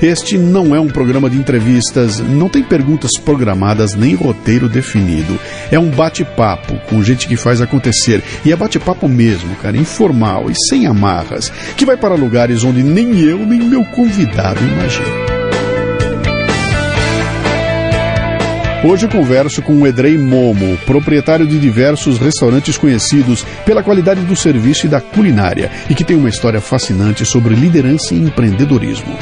Este não é um programa de entrevistas, não tem perguntas programadas nem roteiro definido. É um bate-papo com gente que faz acontecer. E é bate-papo mesmo, cara, informal e sem amarras, que vai para lugares onde nem eu nem meu convidado imaginam. Hoje eu converso com o Edrei Momo, proprietário de diversos restaurantes conhecidos pela qualidade do serviço e da culinária, e que tem uma história fascinante sobre liderança e empreendedorismo.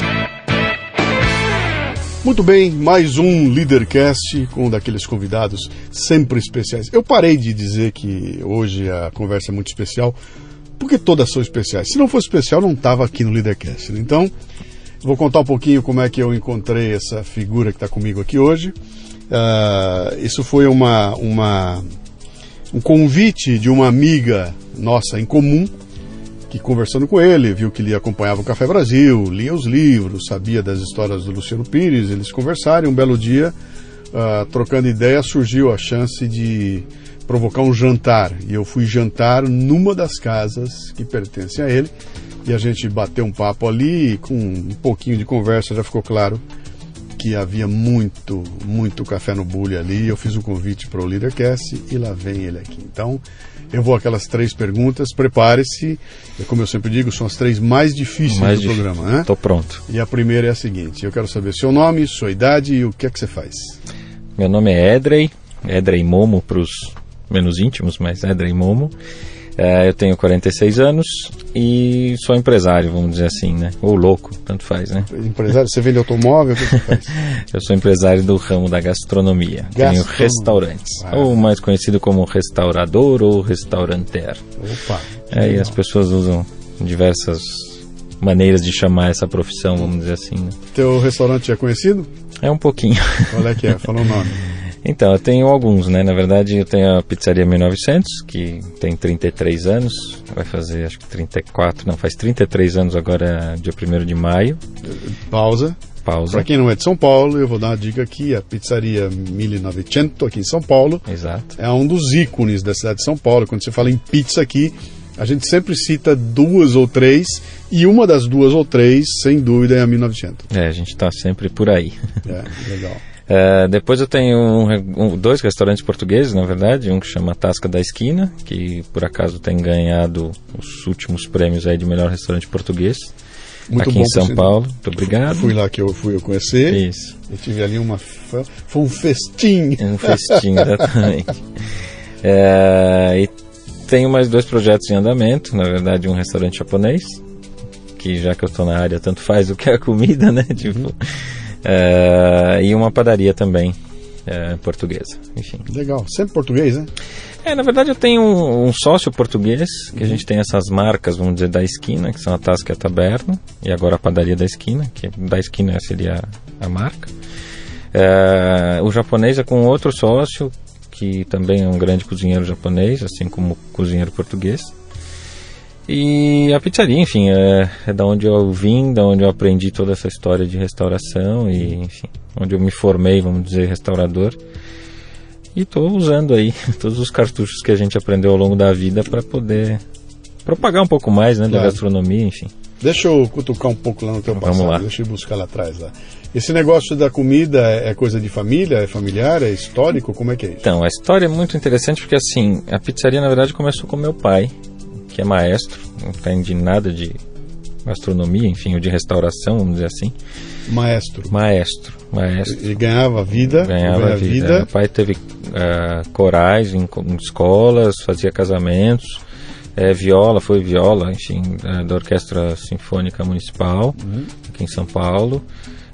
Muito bem, mais um Leadercast com um daqueles convidados sempre especiais. Eu parei de dizer que hoje a conversa é muito especial, porque todas são especiais. Se não fosse especial, não estava aqui no Leadercast. Então, vou contar um pouquinho como é que eu encontrei essa figura que está comigo aqui hoje. Uh, isso foi uma, uma, um convite de uma amiga nossa em comum, que conversando com ele, viu que ele acompanhava o Café Brasil, lia os livros, sabia das histórias do Luciano Pires, eles conversaram um belo dia, uh, trocando ideia, surgiu a chance de provocar um jantar. E eu fui jantar numa das casas que pertencem a ele, e a gente bateu um papo ali, e com um pouquinho de conversa já ficou claro que havia muito, muito café no bule ali. Eu fiz um convite para o Leadercast e lá vem ele aqui. Então, eu vou aquelas três perguntas, prepare-se. Como eu sempre digo, são as três mais difíceis mais do difícil. programa, né? Estou pronto. E a primeira é a seguinte: eu quero saber seu nome, sua idade e o que é que você faz. Meu nome é Edrey, Edrey Momo para os menos íntimos, mas Edrey Momo. É, eu tenho 46 anos e sou empresário, vamos dizer assim, né? Ou louco, tanto faz, né? Empresário? Você vende automóvel? O que você faz? eu sou empresário do ramo da gastronomia. Tenho restaurantes. Ah. Ou mais conhecido como restaurador ou restauranter. Opa! Aí as pessoas usam diversas maneiras de chamar essa profissão, vamos dizer assim. Né? Teu restaurante é conhecido? É um pouquinho. Qual é que é? Fala o nome. Então, eu tenho alguns, né? Na verdade, eu tenho a Pizzaria 1900, que tem 33 anos, vai fazer acho que 34, não, faz 33 anos agora, dia 1 de maio. Pausa. Pausa. Para quem não é de São Paulo, eu vou dar uma dica aqui: a Pizzaria 1900, aqui em São Paulo. Exato. É um dos ícones da cidade de São Paulo. Quando você fala em pizza aqui, a gente sempre cita duas ou três, e uma das duas ou três, sem dúvida, é a 1900. É, a gente está sempre por aí. É, legal. Uh, depois eu tenho um, um, dois restaurantes portugueses, na verdade, um que chama Tasca da Esquina, que por acaso tem ganhado os últimos prêmios aí de melhor restaurante português. Muito aqui em São Paulo. Muito obrigado. Fui lá que eu fui eu conhecer. Isso. Eu tive ali uma. Foi um festim. Um festim, exatamente. é, e tenho mais dois projetos em andamento. Na verdade, um restaurante japonês, que já que eu estou na área, tanto faz o que é a comida, né? Tipo. Uhum Uh, e uma padaria também uh, portuguesa. Enfim. Legal. Sempre português, né? É, na verdade eu tenho um, um sócio português, que uhum. a gente tem essas marcas, vamos dizer, da esquina, que são a Tasca e a Taberna, e agora a padaria da esquina, que da esquina seria a, a marca. Uh, o japonês é com outro sócio, que também é um grande cozinheiro japonês, assim como cozinheiro português. E a pizzaria, enfim, é, é da onde eu vim, da onde eu aprendi toda essa história de restauração e, enfim, onde eu me formei, vamos dizer, restaurador. E estou usando aí todos os cartuchos que a gente aprendeu ao longo da vida para poder propagar um pouco mais, né, claro. da gastronomia, enfim. Deixa eu cutucar um pouco lá no teu passado, Vamos lá. deixa eu buscar lá atrás. Lá. Esse negócio da comida é coisa de família, é familiar, é histórico? Como é que é isso? Então, a história é muito interessante porque, assim, a pizzaria, na verdade, começou com meu pai que é maestro, não entende nada de gastronomia, enfim, ou de restauração, vamos dizer assim. Maestro. Maestro, maestro. Ele ganhava vida. Ganhava vida. vida. O pai teve uh, corais em, em, escolas, fazia casamentos, é, viola, foi viola, enfim, da Orquestra Sinfônica Municipal, uhum. aqui em São Paulo.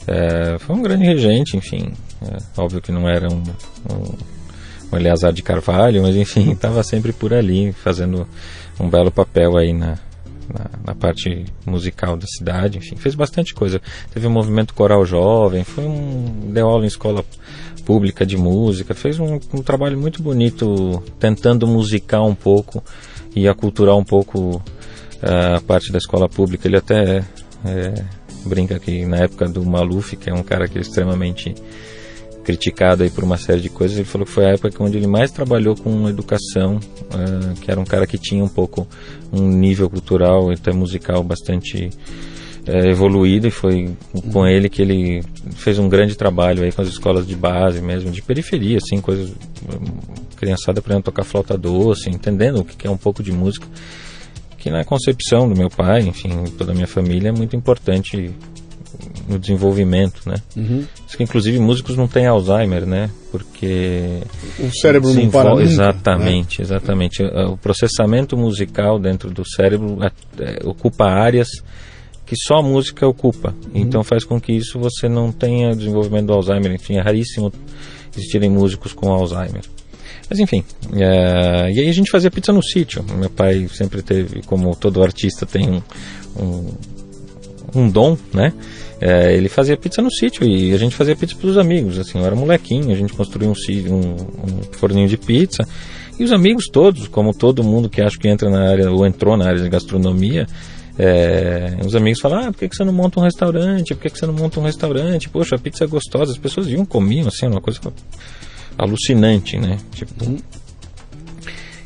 É, foi um grande regente, enfim. É, óbvio que não era um, um, um Eleazar de Carvalho, mas enfim, estava sempre por ali, fazendo um belo papel aí na, na, na, parte musical da cidade, enfim, fez bastante coisa. Teve um movimento coral jovem, foi um deu aula em escola pública de música, fez um, um trabalho muito bonito tentando musicar um pouco e aculturar um pouco a parte da escola pública. Ele até é, brinca que na época do Maluf, que é um cara que é extremamente criticado aí por uma série de coisas, ele falou que foi a época onde ele mais trabalhou com educação, uh, que era um cara que tinha um pouco um nível cultural e até musical bastante uh, evoluído e foi com ele que ele fez um grande trabalho aí com as escolas de base mesmo, de periferia, assim, coisas criançada aprendendo a tocar flauta doce, entendendo o que é um pouco de música que na concepção do meu pai, enfim, toda a minha família é muito importante no desenvolvimento, né? Uhum. que inclusive músicos não têm Alzheimer, né? Porque o cérebro não para nunca, Exatamente, né? exatamente. O processamento musical dentro do cérebro é, ocupa áreas que só a música ocupa. Uhum. Então faz com que isso você não tenha desenvolvimento do Alzheimer. Enfim, é raríssimo existirem músicos com Alzheimer. Mas enfim, é, e aí a gente fazia pizza no sítio. Meu pai sempre teve, como todo artista tem um, um, um dom, né? É, ele fazia pizza no sítio e a gente fazia pizza para os amigos. Assim, eu era molequinho, a gente construiu um, um, um forninho de pizza. E os amigos todos, como todo mundo que acho que entra na área ou entrou na área de gastronomia, é, os amigos falam, ah, por que, que você não monta um restaurante? Por que, que você não monta um restaurante? Poxa, a pizza é gostosa. As pessoas iam, comiam, assim, uma coisa alucinante, né? Tipo.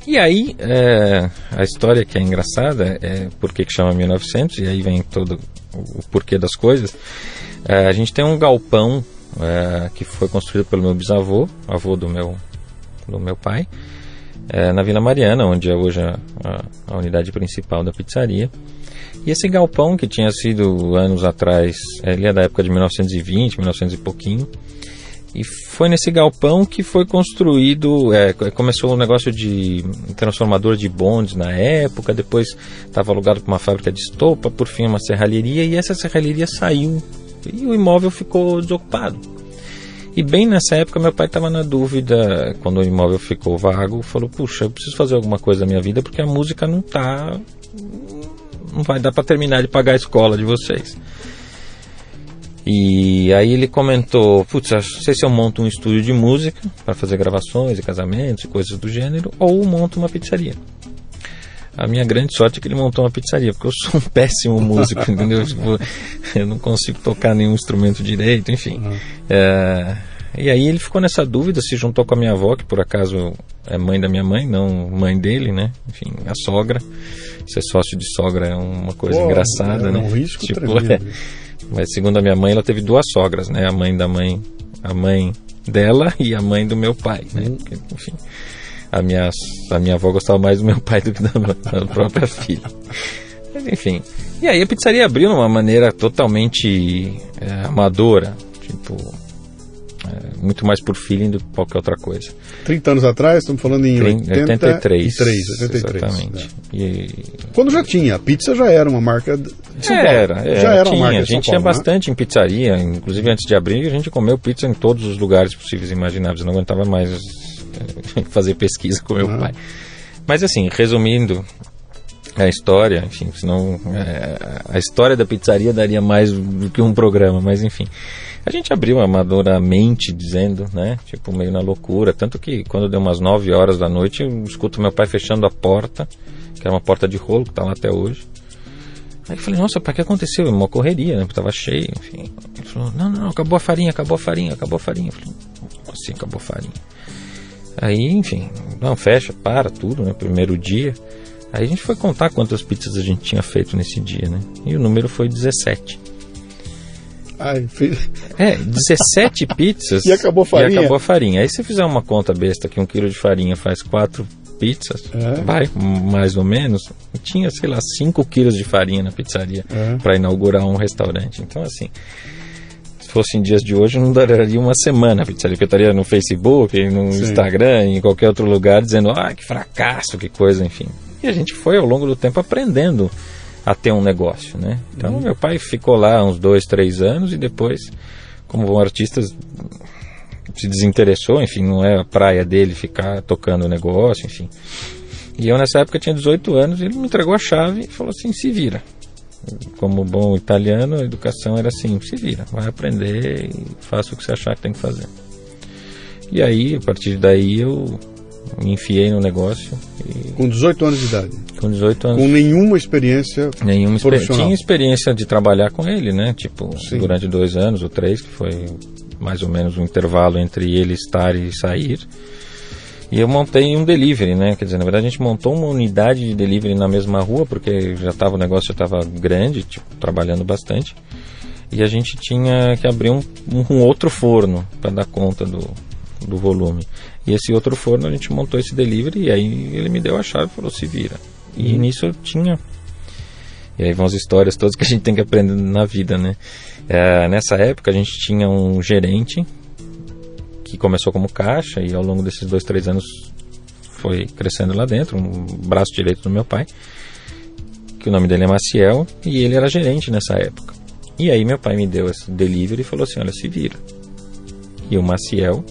E aí, é, a história que é engraçada é por que chama 1900, e aí vem todo o porquê das coisas. É, a gente tem um galpão é, que foi construído pelo meu bisavô, avô do meu, do meu pai, é, na Vila Mariana, onde é hoje a, a, a, unidade principal da pizzaria. E esse galpão, que tinha sido anos atrás, ele é da época de 1920, 1900 e pouquinho, e foi nesse galpão que foi construído, é, começou o um negócio de transformador de bondes na época, depois estava alugado para uma fábrica de estopa, por fim uma serralheria, e essa serralheria saiu e o imóvel ficou desocupado. E bem nessa época meu pai estava na dúvida, quando o imóvel ficou vago, falou: "Puxa, eu preciso fazer alguma coisa na minha vida porque a música não tá não vai dar para terminar de pagar a escola de vocês". E aí ele comentou, putz, não sei se eu monto um estúdio de música para fazer gravações e casamentos e coisas do gênero, ou monto uma pizzaria. A minha grande sorte é que ele montou uma pizzaria, porque eu sou um péssimo músico, entendeu? Tipo, eu não consigo tocar nenhum instrumento direito, enfim. Uhum. É, e aí ele ficou nessa dúvida, se juntou com a minha avó, que por acaso é mãe da minha mãe, não mãe dele, né? Enfim, a sogra. Ser sócio de sogra é uma coisa Pô, engraçada, é né? Um risco tipo, tremendo. É, mas segundo a minha mãe, ela teve duas sogras, né? A mãe da mãe, a mãe dela e a mãe do meu pai, né? Uhum. Porque, enfim, a minha, a minha avó gostava mais do meu pai do que da, da própria filha. Mas enfim. E aí a pizzaria abriu de uma maneira totalmente é, amadora. Tipo, é, muito mais por feeling do que qualquer outra coisa. 30 anos atrás, estamos falando em 30, 83. 83, 83 exatamente. Né? E... Quando já tinha, a pizza já era uma marca de São Paulo. Era, era já era tinha. uma marca de São A gente Paulo, ia né? bastante em pizzaria, inclusive antes de abrir, a gente comeu pizza em todos os lugares possíveis e imagináveis. Eu não aguentava mais eh, fazer pesquisa com meu uhum. pai. Mas assim, resumindo, a história, enfim, senão é, a história da pizzaria daria mais do que um programa, mas enfim. A gente abriu amadoramente dizendo, né? Tipo, meio na loucura. Tanto que quando deu umas 9 horas da noite, eu escuto meu pai fechando a porta, que era uma porta de rolo, que está lá até hoje. Aí eu falei, nossa, pai, o que aconteceu? Uma correria, né? Porque tava cheio, enfim. Ele falou, não, não, não, acabou a farinha, acabou a farinha, acabou a farinha. Eu falei, como assim acabou a farinha? Aí, enfim, não, fecha, para tudo, né? Primeiro dia. Aí a gente foi contar quantas pizzas a gente tinha feito nesse dia, né? E o número foi 17. Ai. É, 17 pizzas. e acabou a farinha. E acabou a farinha. Aí se fizer uma conta besta que um quilo de farinha faz quatro pizzas, é. vai, mais ou menos, tinha, sei lá, 5 quilos de farinha na pizzaria é. para inaugurar um restaurante. Então, assim, se fosse em dias de hoje, não duraria uma semana a pizzaria, porque eu estaria no Facebook, no Sim. Instagram, em qualquer outro lugar, dizendo, ah, que fracasso, que coisa, enfim. E a gente foi, ao longo do tempo, aprendendo a ter um negócio, né? Então uhum. meu pai ficou lá uns dois, três anos e depois, como um artista, se desinteressou, enfim, não é a praia dele ficar tocando o negócio, enfim. E eu nessa época tinha 18 anos, ele me entregou a chave e falou assim, se vira. Como bom italiano, a educação era assim, se vira, vai aprender e faça o que você achar que tem que fazer. E aí, a partir daí, eu me enfiei no negócio. Com 18 anos de idade? Com 18 anos. Com nenhuma experiência Nenhuma profissional? Tinha experiência de trabalhar com ele, né? Tipo, Sim. durante dois anos ou três, que foi mais ou menos o intervalo entre ele estar e sair. E eu montei um delivery, né? Quer dizer, na verdade a gente montou uma unidade de delivery na mesma rua, porque já estava o negócio já estava grande, tipo, trabalhando bastante. E a gente tinha que abrir um, um outro forno para dar conta do, do volume. E esse outro forno a gente montou esse delivery e aí ele me deu a chave e falou: se vira. E Uhum. nisso eu tinha. E aí vão as histórias todas que a gente tem que aprender na vida, né? É, nessa época a gente tinha um gerente que começou como caixa e ao longo desses dois, três anos foi crescendo lá dentro, um braço direito do meu pai, que o nome dele é Maciel, e ele era gerente nessa época. E aí meu pai me deu esse delivery e falou assim, olha, se vira. E o Maciel,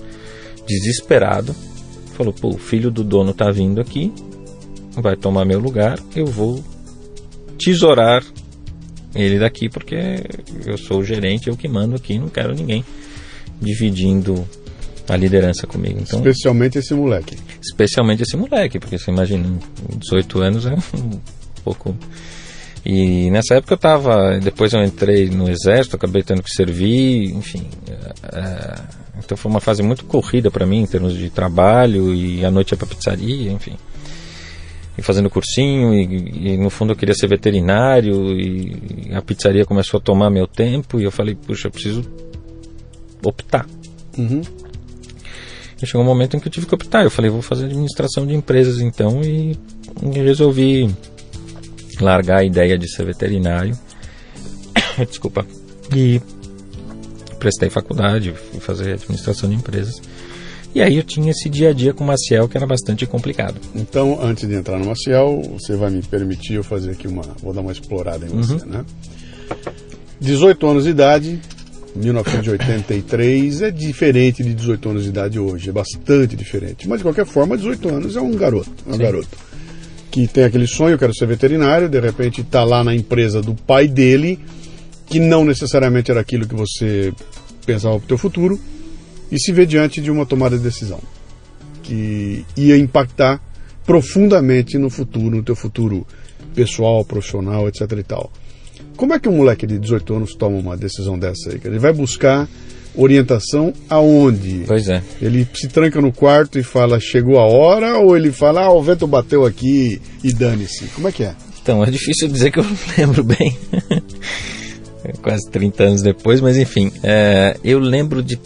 desesperado, falou, pô, o filho do dono tá vindo aqui, vai tomar meu lugar, eu vou tesourar ele daqui porque eu sou o gerente, eu que mando aqui, não quero ninguém dividindo a liderança comigo. Então, Especialmente esse moleque. especialmente esse moleque, porque você imagina, 18 anos é um pouco. E nessa época eu tava. Depois eu entrei no exército, acabei tendo que servir, enfim. é, é, então foi uma fase muito corrida para mim em termos de trabalho e à noite ia pra pizzaria, enfim. E fazendo cursinho, e, e no fundo eu queria ser veterinário, e a pizzaria começou a tomar meu tempo, e eu falei, puxa, eu preciso optar. Uhum. E chegou um momento em que eu tive que optar. Eu falei, vou fazer administração de empresas então e, e resolvi largar a ideia de ser veterinário. Desculpa. E prestei faculdade, fui fazer administração de empresas. E aí eu tinha esse dia a dia com o Maciel que era bastante complicado. Então, antes de entrar no Maciel, você vai me permitir eu fazer aqui uma. Vou dar uma explorada em você, Uhum. né? 18 anos de idade, 1983, é diferente de 18 anos de idade hoje, é bastante diferente. Mas de qualquer forma, 18 anos é um garoto, é um Sim. garoto que tem aquele sonho, eu quero ser veterinário, de repente está lá na empresa do pai dele, que não necessariamente era aquilo que você pensava para o teu futuro, e se vê diante de uma tomada de decisão que ia impactar profundamente no futuro, no teu futuro pessoal, profissional, etc e tal. Como é que um moleque de 18 anos toma uma decisão dessa aí? Ele vai buscar orientação aonde? Pois é. Ele se tranca no quarto e fala, chegou a hora, ou ele fala, ah, o vento bateu aqui e dane-se. Como é que é? Então, é difícil dizer que eu lembro bem. Quase 30 anos depois, mas enfim. é, eu lembro de,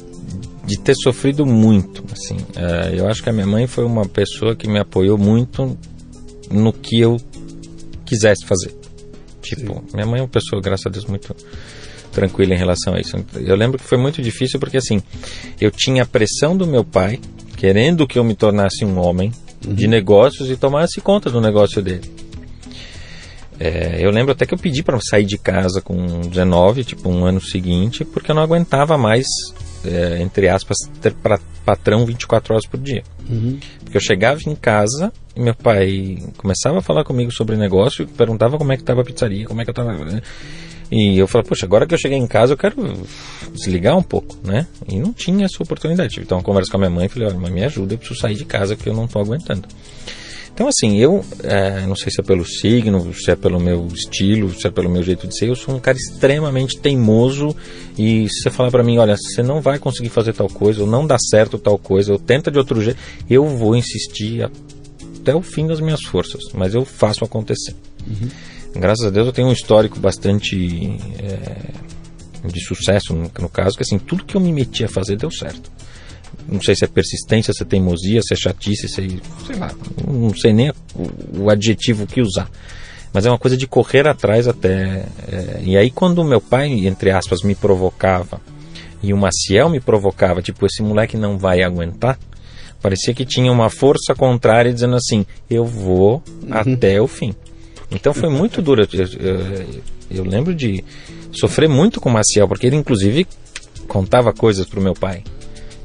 de ter sofrido muito. Assim, É, eu acho que a minha mãe foi uma pessoa que me apoiou muito no que eu quisesse fazer. Tipo, minha mãe é uma pessoa, graças a Deus, muito tranquila em relação a isso. Eu lembro que foi muito difícil porque, assim, eu tinha a pressão do meu pai, querendo que eu me tornasse um homem de negócios e tomasse conta do negócio dele. É, eu lembro até que eu pedi para sair de casa com 19, tipo um ano seguinte, porque eu não aguentava mais, é, entre aspas, ter pra, patrão 24 horas por dia. Porque eu chegava em casa e meu pai começava a falar comigo sobre negócio, perguntava como é que estava a pizzaria, como é que eu estava. E eu falei, poxa, agora que eu cheguei em casa eu quero desligar um pouco, né? E não tinha essa oportunidade. Então uma conversa com a minha mãe e falei, olha, mãe, me ajuda, eu preciso sair de casa porque eu não estou aguentando. Então, assim, eu é, não sei se é pelo signo, se é pelo meu estilo, se é pelo meu jeito de ser, eu sou um cara extremamente teimoso. E se você falar para mim, olha, você não vai conseguir fazer tal coisa, ou não dá certo tal coisa, ou tenta de outro jeito, eu vou insistir até o fim das minhas forças, mas eu faço acontecer. Graças a Deus eu tenho um histórico bastante é, de sucesso, no, no caso, que assim, tudo que eu me meti a fazer deu certo não sei se é persistência, se é teimosia, se é chatice, se é, sei lá, não sei nem o, o adjetivo que usar. Mas é uma coisa de correr atrás até. é, e aí quando meu pai, entre aspas, me provocava e o Maciel me provocava, tipo, esse moleque não vai aguentar, parecia que tinha uma força contrária dizendo assim, eu vou até o fim. Então foi muito duro. Eu, eu- eu lembro de sofrer muito com o Maciel, porque ele inclusive contava coisas pro meu pai.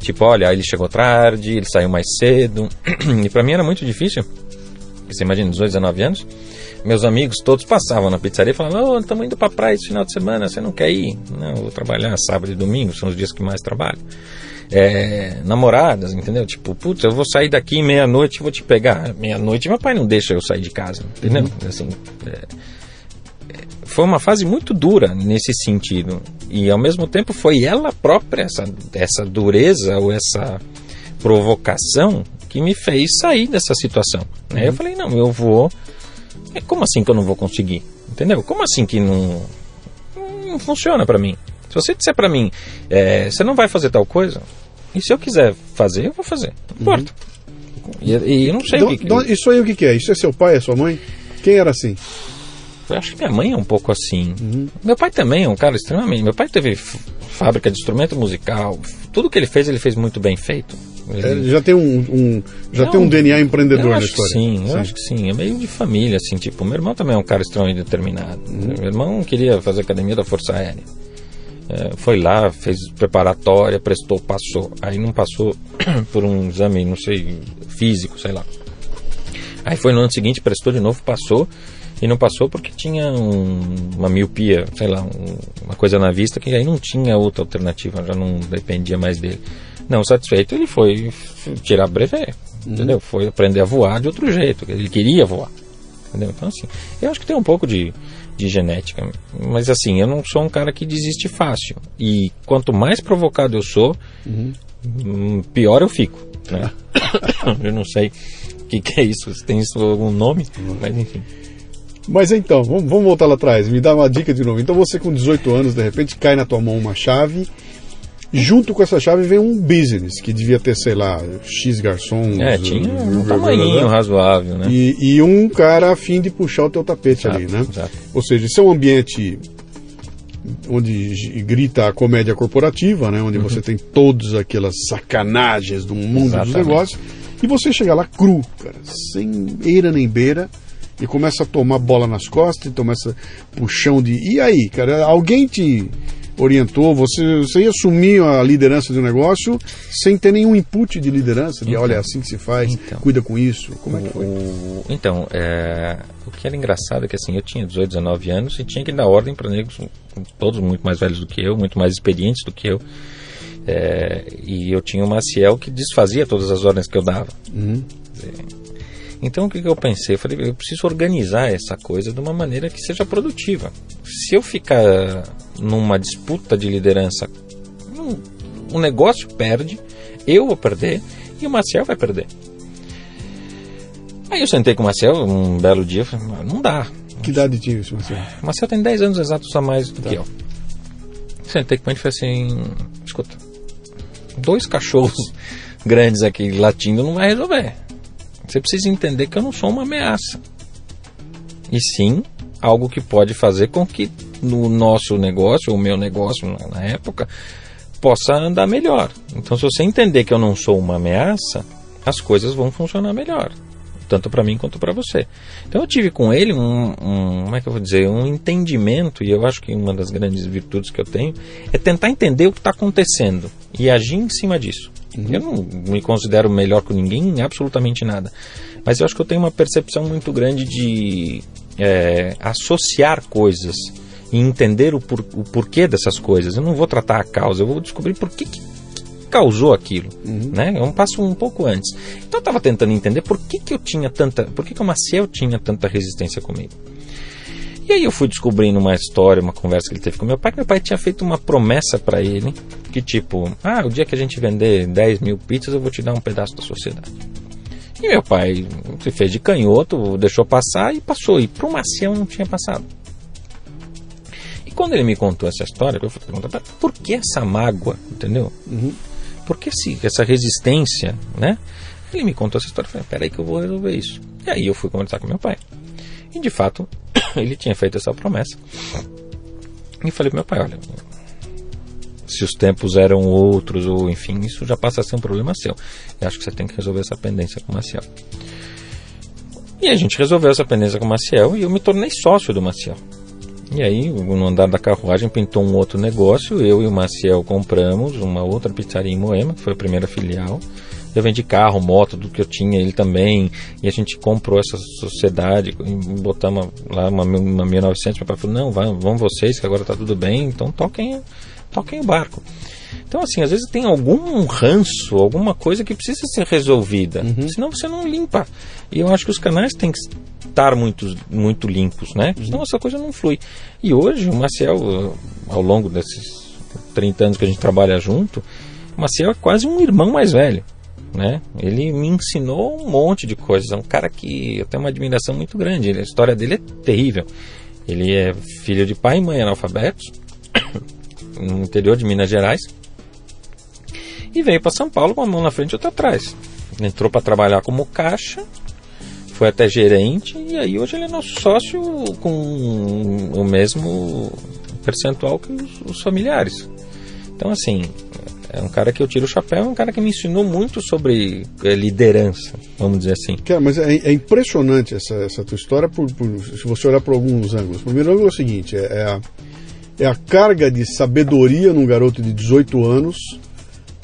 Tipo, olha, ele chegou tarde, ele saiu mais cedo. E pra mim era muito difícil você imagina, 18, 19 anos, meus amigos todos passavam na pizzaria e falavam: oh, estamos indo pra praia esse final de semana, você não quer ir? Não, vou trabalhar sábado e domingo, são os dias que mais trabalho. É, namoradas, entendeu? Tipo, putz, eu vou sair daqui meia-noite e vou te pegar. Meia-noite meu pai não deixa eu sair de casa, entendeu? Uhum. Assim, é, foi uma fase muito dura nesse sentido. E ao mesmo tempo foi ela própria, essa, essa dureza ou essa provocação, que me fez sair dessa situação. Né? Uhum. Eu falei, não, eu vou. É, como assim que eu não vou conseguir? Entendeu? Como assim que não, não funciona para mim? Se você disser para mim, é, você não vai fazer tal coisa, e se eu quiser fazer, eu vou fazer. Não importa. Uhum. E, e, eu não sei do, o que, do, Isso aí o que, que é? Isso é seu pai, é sua mãe? Quem era assim? Eu acho que minha mãe é um pouco assim. Uhum. Meu pai também é um cara extremamente. Meu pai teve fábrica de instrumento musical. Tudo que ele fez, ele fez muito bem feito. Ele... É, já tem um, um já Não, tem um DNA empreendedor na história. sim, eu acho que sim. É meio de família, assim, tipo, meu irmão também é um cara extremamente determinado. Uhum. Meu irmão queria fazer academia da Força Aérea. É, foi lá, fez preparatória, prestou, passou. Aí não passou por um exame, não sei, físico, sei lá. Aí foi no ano seguinte, prestou de novo, passou e não passou porque tinha um, uma miopia, sei lá, um, uma coisa na vista que aí não tinha outra alternativa, já não dependia mais dele. Não satisfeito, ele foi tirar brevet, uhum. entendeu? Foi aprender a voar de outro jeito, ele queria voar, entendeu? Então, assim, eu acho que tem um pouco de, de genética, mas assim, eu não sou um cara que desiste fácil. E quanto mais provocado eu sou, uhum. Hum, pior eu fico, né? eu não sei o que, que, é isso, se tem isso algum nome, uhum. mas enfim. Mas então, vamos, vamos voltar lá atrás. Me dá uma dica de novo. Então você com 18 anos, de repente cai na tua mão uma chave. Junto com essa chave vem um business, que devia ter, sei lá, X garçons. É, tinha um tamanho razoável, né? E, e, um cara a fim de puxar o teu tapete exato, ali, né? Exato. Ou seja, isso é um ambiente onde grita a comédia corporativa, né? Onde uhum. você tem todas aquelas sacanagens do mundo Exatamente. dos negócios. E você chega lá cru, cara, sem eira nem beira e começa a tomar bola nas costas, e começa puxão de. E aí, cara, alguém te orientou, você, você ia assumir a liderança do negócio sem ter nenhum input de liderança, de então, olha, é assim que se faz, então, cuida com isso. Como é que foi? O, então, é, o que era engraçado é que assim, eu tinha 18, 19 anos e tinha que dar ordem para negros, todos muito mais velhos do que eu, muito mais experientes do que eu. É, e eu tinha o Maciel que desfazia todas as ordens que eu dava. Uhum. Então o que, que eu pensei? Eu falei, eu preciso organizar essa coisa de uma maneira que seja produtiva. Se eu ficar numa disputa de liderança, o um negócio perde, eu vou perder e o Marcel vai perder. Aí eu sentei com o Marcel um belo dia falei, não dá. Que idade tinha esse Marcel? O Marcel tem 10 anos exatos a mais do tá. que eu. Sentei com ele e falei assim, escuta, dois cachorros grandes aqui latindo não vai resolver. Você precisa entender que eu não sou uma ameaça. E sim algo que pode fazer com que no nosso negócio, o meu negócio na época, possa andar melhor. Então, se você entender que eu não sou uma ameaça, as coisas vão funcionar melhor, tanto para mim quanto para você. Então, eu tive com ele um, um, como é que eu vou dizer, um entendimento e eu acho que uma das grandes virtudes que eu tenho é tentar entender o que está acontecendo e agir em cima disso. Uhum. Eu não me considero melhor que ninguém em absolutamente nada. Mas eu acho que eu tenho uma percepção muito grande de é, associar coisas e entender o, por, o, porquê dessas coisas. Eu não vou tratar a causa, eu vou descobrir por que, que causou aquilo. Uhum. Né? É um passo um pouco antes. Então eu estava tentando entender por que, que eu tinha tanta. Por que, que o Maciel tinha tanta resistência comigo. E aí eu fui descobrindo uma história, uma conversa que ele teve com meu pai, que meu pai tinha feito uma promessa para ele, que tipo, ah, o dia que a gente vender 10 mil pizzas, eu vou te dar um pedaço da sociedade. E meu pai se fez de canhoto, deixou passar e passou. E para o Maciel não tinha passado. E quando ele me contou essa história, eu fui perguntar, por que essa mágoa, entendeu? Uhum. Por que essa resistência, né? Ele me contou essa história, eu falei, peraí que eu vou resolver isso. E aí eu fui conversar com meu pai. E de fato, ele tinha feito essa promessa. E falei pro meu pai, olha, se os tempos eram outros, ou enfim, isso já passa a ser um problema seu. Eu acho que você tem que resolver essa pendência com o Maciel. E a gente resolveu essa pendência com o Maciel e eu me tornei sócio do Maciel. E aí, no andar da carruagem, pintou um outro negócio. Eu e o Maciel compramos uma outra pizzaria em Moema, que foi a primeira filial. Eu vendi carro, moto, do que eu tinha, ele também. E a gente comprou essa sociedade, botamos lá uma, uma 1900. Meu pai falou: não, vai, vão vocês, que agora tá tudo bem, então toquem, toquem o barco. Então, assim, às vezes tem algum ranço, alguma coisa que precisa ser resolvida. Uhum. Senão você não limpa. E eu acho que os canais têm que estar muito, muito limpos, né? Senão essa coisa não flui. E hoje, o Marcel, ao longo desses 30 anos que a gente trabalha junto, o Marcel é quase um irmão mais velho. Né? Ele me ensinou um monte de coisas. É um cara que eu tenho uma admiração muito grande. A história dele é terrível. Ele é filho de pai e mãe analfabetos, no interior de Minas Gerais e veio para São Paulo com uma mão na frente e outra atrás. Entrou para trabalhar como caixa, foi até gerente e aí hoje ele é nosso sócio com o mesmo percentual que os, os familiares. Então, assim, é um cara que eu tiro o chapéu, é um cara que me ensinou muito sobre é, liderança, vamos dizer assim. Cara, mas é, é impressionante essa, essa tua história, por, por, se você olhar por alguns ângulos. O primeiro ângulo é o seguinte: é, é, a, é a carga de sabedoria num garoto de 18 anos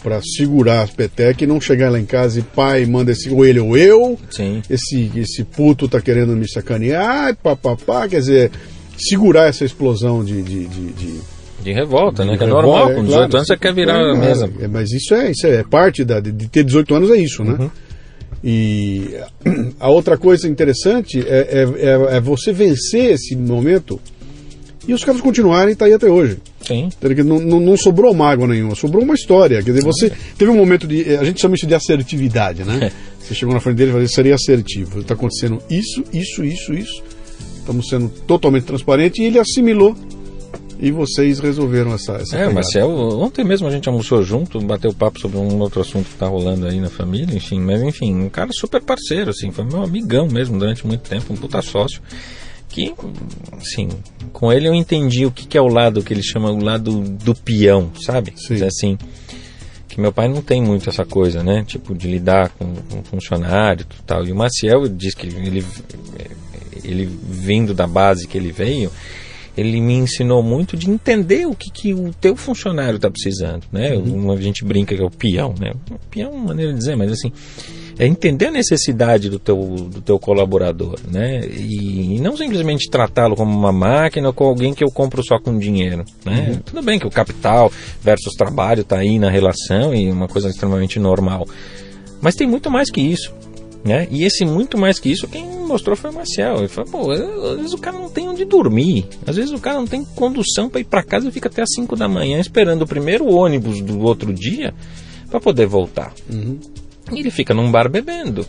para segurar as petecas e não chegar lá em casa e pai manda esse ou ele ou eu. Sim. Esse, esse puto tá querendo me sacanear, papapá, quer dizer, segurar essa explosão de. de, de, de, de revolta, de né? Que é normal, é, com 18 claro, anos você quer virar é, a mesa. É, mas isso é, isso é parte da, de ter 18 anos, é isso, né? Uhum. E a outra coisa interessante é, é, é, é você vencer esse momento e os caras continuarem tá aí até hoje. Sim. Não, não, não, sobrou mágoa nenhuma, sobrou uma história. Quer dizer, você teve um momento de. A gente chama isso de assertividade, né? Você chegou na frente dele e falou: seria assertivo. Está acontecendo isso, isso, isso, isso. Estamos sendo totalmente transparentes e ele assimilou. E vocês resolveram essa. essa é, Marcel, ontem mesmo a gente almoçou junto, bateu papo sobre um outro assunto que está rolando aí na família, enfim, mas enfim, um cara super parceiro, assim, foi meu amigão mesmo durante muito tempo, um puta sócio que, assim, com ele eu entendi o que, que é o lado que ele chama o lado do peão, sabe? Sim. assim, que meu pai não tem muito essa coisa, né? Tipo, de lidar com, com funcionário e tal. E o Maciel diz que ele, ele vindo da base que ele veio, ele me ensinou muito de entender o que, que o teu funcionário está precisando, né? Uhum. A gente brinca que é o peão, né? O peão é uma maneira de dizer, mas assim, é entender a necessidade do teu, do teu colaborador, né? E, e não simplesmente tratá-lo como uma máquina ou com alguém que eu compro só com dinheiro, né? Uhum. Tudo bem que o capital versus trabalho está aí na relação e uma coisa extremamente normal. Mas tem muito mais que isso. Né? E esse muito mais que isso, quem mostrou foi o Marcel. Ele falou, pô, às vezes o cara não tem onde dormir, às vezes o cara não tem condução para ir para casa e fica até as 5 da manhã esperando o primeiro ônibus do outro dia para poder voltar. Uhum. E ele fica num bar bebendo.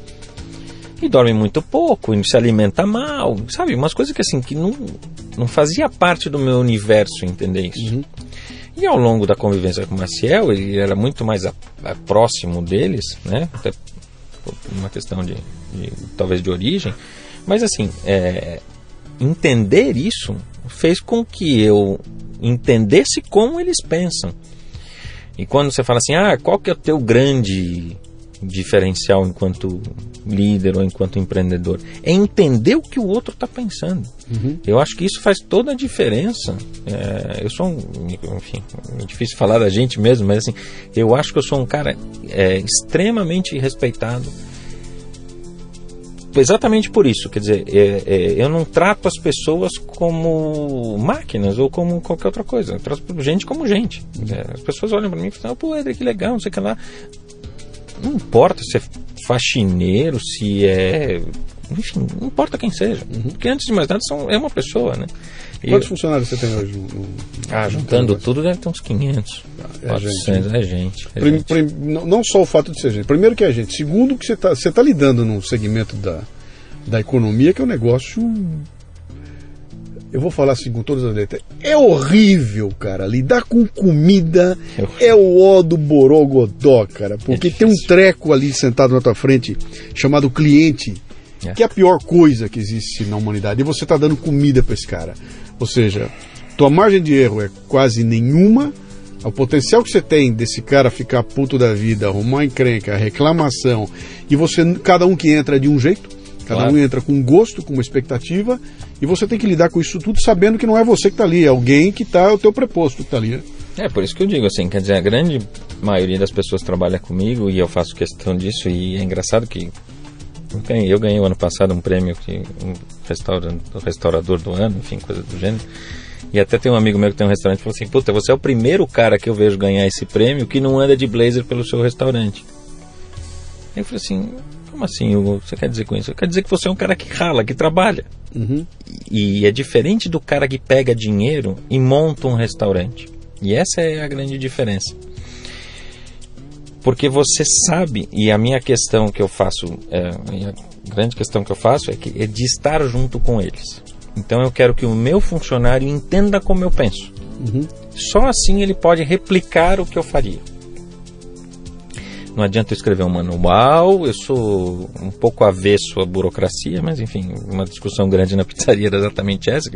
E dorme muito pouco, e se alimenta mal, sabe? Umas coisas que assim, que não, não fazia parte do meu universo entender isso. Uhum. E ao longo da convivência com o Maciel, ele era muito mais a, a próximo deles, né? Até uma questão de, de talvez de origem. Mas assim, é, entender isso fez com que eu entendesse como eles pensam. E quando você fala assim, ah, qual que é o teu grande diferencial enquanto líder ou enquanto empreendedor. É entender o que o outro está pensando. Uhum. Eu acho que isso faz toda a diferença. É, eu sou um, enfim, é difícil falar da gente mesmo, mas assim, eu acho que eu sou um cara é, extremamente respeitado. Exatamente por isso, quer dizer, é, é, eu não trato as pessoas como máquinas ou como qualquer outra coisa. Eu trato gente como gente. É, as pessoas olham para mim e falam, pô, Edric, que legal, não sei o que lá. Não importa se é faxineiro, se é. Enfim, não importa quem seja. Uhum. Porque antes de mais nada são, é uma pessoa, né? Quantos funcionários você tem hoje? No, ah, juntando tudo deve ter uns 500. Ah, é 400, gente. Né? É gente. É prim, gente. Prim, não só o fato de ser gente. Primeiro que é gente. Segundo que você está você tá lidando num segmento da, da economia que é um negócio eu vou falar assim com todas as letras, é horrível, cara. Lidar com comida é, é o ó do borogodó, cara. Porque é tem um treco ali sentado na tua frente chamado cliente, é. que é a pior coisa que existe na humanidade. E você está dando comida para esse cara. Ou seja, tua margem de erro é quase nenhuma. O potencial que você tem desse cara ficar puto da vida, arrumar encrenca, reclamação, e você, cada um que entra de um jeito, cada claro. um entra com gosto, com uma expectativa, e você tem que lidar com isso tudo sabendo que não é você que está ali, é alguém que está, é o teu preposto que está ali. Né? É, por isso que eu digo assim, quer dizer, a grande maioria das pessoas trabalha comigo e eu faço questão disso e é engraçado que eu ganhei, o ano passado um prêmio que um restaurador do ano, enfim, coisa do gênero. E até tem um amigo meu que tem um restaurante que falou assim: Puta, você é o primeiro cara que eu vejo ganhar esse prêmio que não anda de blazer pelo seu restaurante. Eu falei assim: Como assim? Você quer dizer com isso? Quer dizer que você é um cara que rala, que trabalha. Uhum. E é diferente do cara que pega dinheiro e monta um restaurante. E essa é a grande diferença. Porque você sabe, e a minha questão que eu faço, é, a grande questão que eu faço é, que, é de estar junto com eles. Então eu quero que o meu funcionário entenda como eu penso. Uhum. Só assim ele pode replicar o que eu faria. Não adianta eu escrever um manual, eu sou um pouco avesso à burocracia, mas enfim, uma discussão grande na pizzaria era exatamente essa.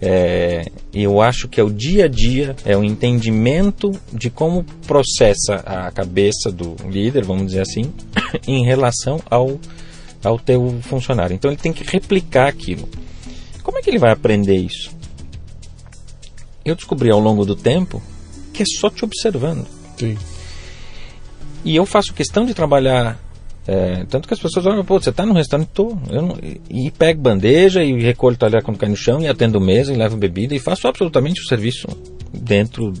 É, eu acho que é o dia a dia, é o entendimento de como processa a cabeça do líder, vamos dizer assim, em relação ao, ao teu funcionário. Então ele tem que replicar aquilo. Como é que ele vai aprender isso? Eu descobri ao longo do tempo que é só te observando. Sim. E eu faço questão de trabalhar. É, tanto que as pessoas olham, pô, você está no restaurante, tô, eu não, e pego bandeja e recolho o talher quando cai no chão e atendo mesa e levo bebida e faço absolutamente o serviço dentro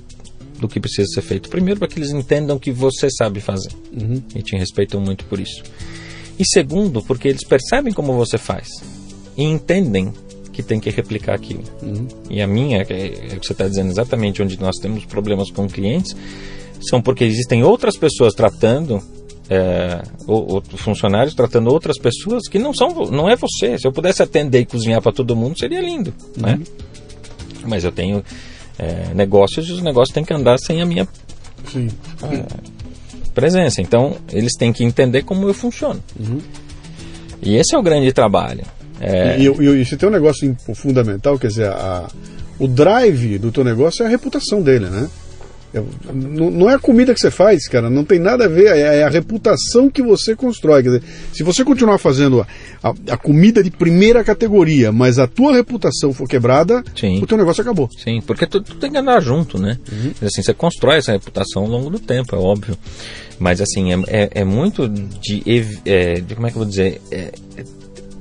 do que precisa ser feito. Primeiro, para que eles entendam que você sabe fazer Uhum. e te respeitam muito por isso. E segundo, porque eles percebem como você faz e entendem que tem que replicar aquilo. Uhum. E a minha, é, é o que você está dizendo exatamente onde nós temos problemas com clientes, são porque existem outras pessoas tratando, é, ou, ou funcionários tratando outras pessoas que não são, não é você. Se eu pudesse atender e cozinhar para todo mundo, seria lindo, né? Mas eu tenho é, negócios e os negócios têm que andar sem a minha Sim. presença. Então, eles têm que entender como eu funciono. Uhum. E esse é o grande trabalho. É, E, e, e você tem um negócio fundamental, quer dizer, a- o drive do teu negócio é a reputação dele, né? Não, não é a comida que você faz, cara, não tem nada a ver, é, é a reputação que você constrói. Quer dizer, se você continuar fazendo a, a- a comida de primeira categoria, mas a tua reputação for quebrada, Sim. o teu negócio acabou. Sim, porque tudo, tudo tem que andar junto, né? Assim, você constrói essa reputação ao longo do tempo, é óbvio. Mas assim, é, é, é muito de, é, de. Como é que eu vou dizer? É- é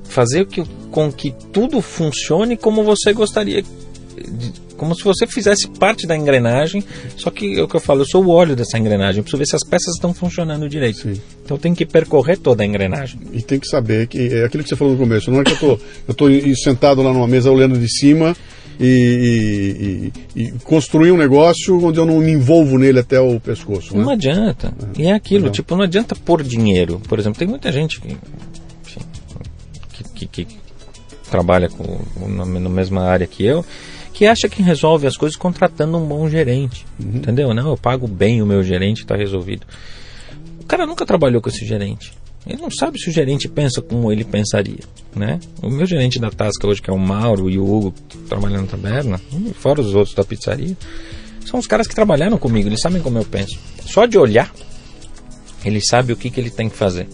fazer que, com que tudo funcione como você gostaria. de- como se você fizesse parte da engrenagem, só que é o que eu falo, eu sou o óleo dessa engrenagem, eu preciso ver se as peças estão funcionando direito. Sim. Então tenho que percorrer toda a engrenagem. E tem que saber que é aquilo que você falou no começo, não é que eu i- sentado lá numa mesa olhando de cima e, e- e construir um negócio onde eu não me envolvo nele até o pescoço. Não Né? adianta. E é aquilo, legal. tipo, não adianta pôr dinheiro. Por exemplo, tem muita gente que, enfim, que, que- que trabalha com, na, na mesma área que eu, que acha que resolve as coisas contratando um bom gerente. Entendeu? Não, eu pago bem o meu gerente, está resolvido. O cara nunca trabalhou com esse gerente. Ele não sabe se o gerente pensa como ele pensaria, né? O meu gerente da Tasca hoje, que é o Mauro e o Hugo, que trabalham na taberna, fora os outros da pizzaria, são os caras que trabalharam comigo, eles sabem como eu penso. Só de olhar, ele sabe o que, que ele tem que fazer.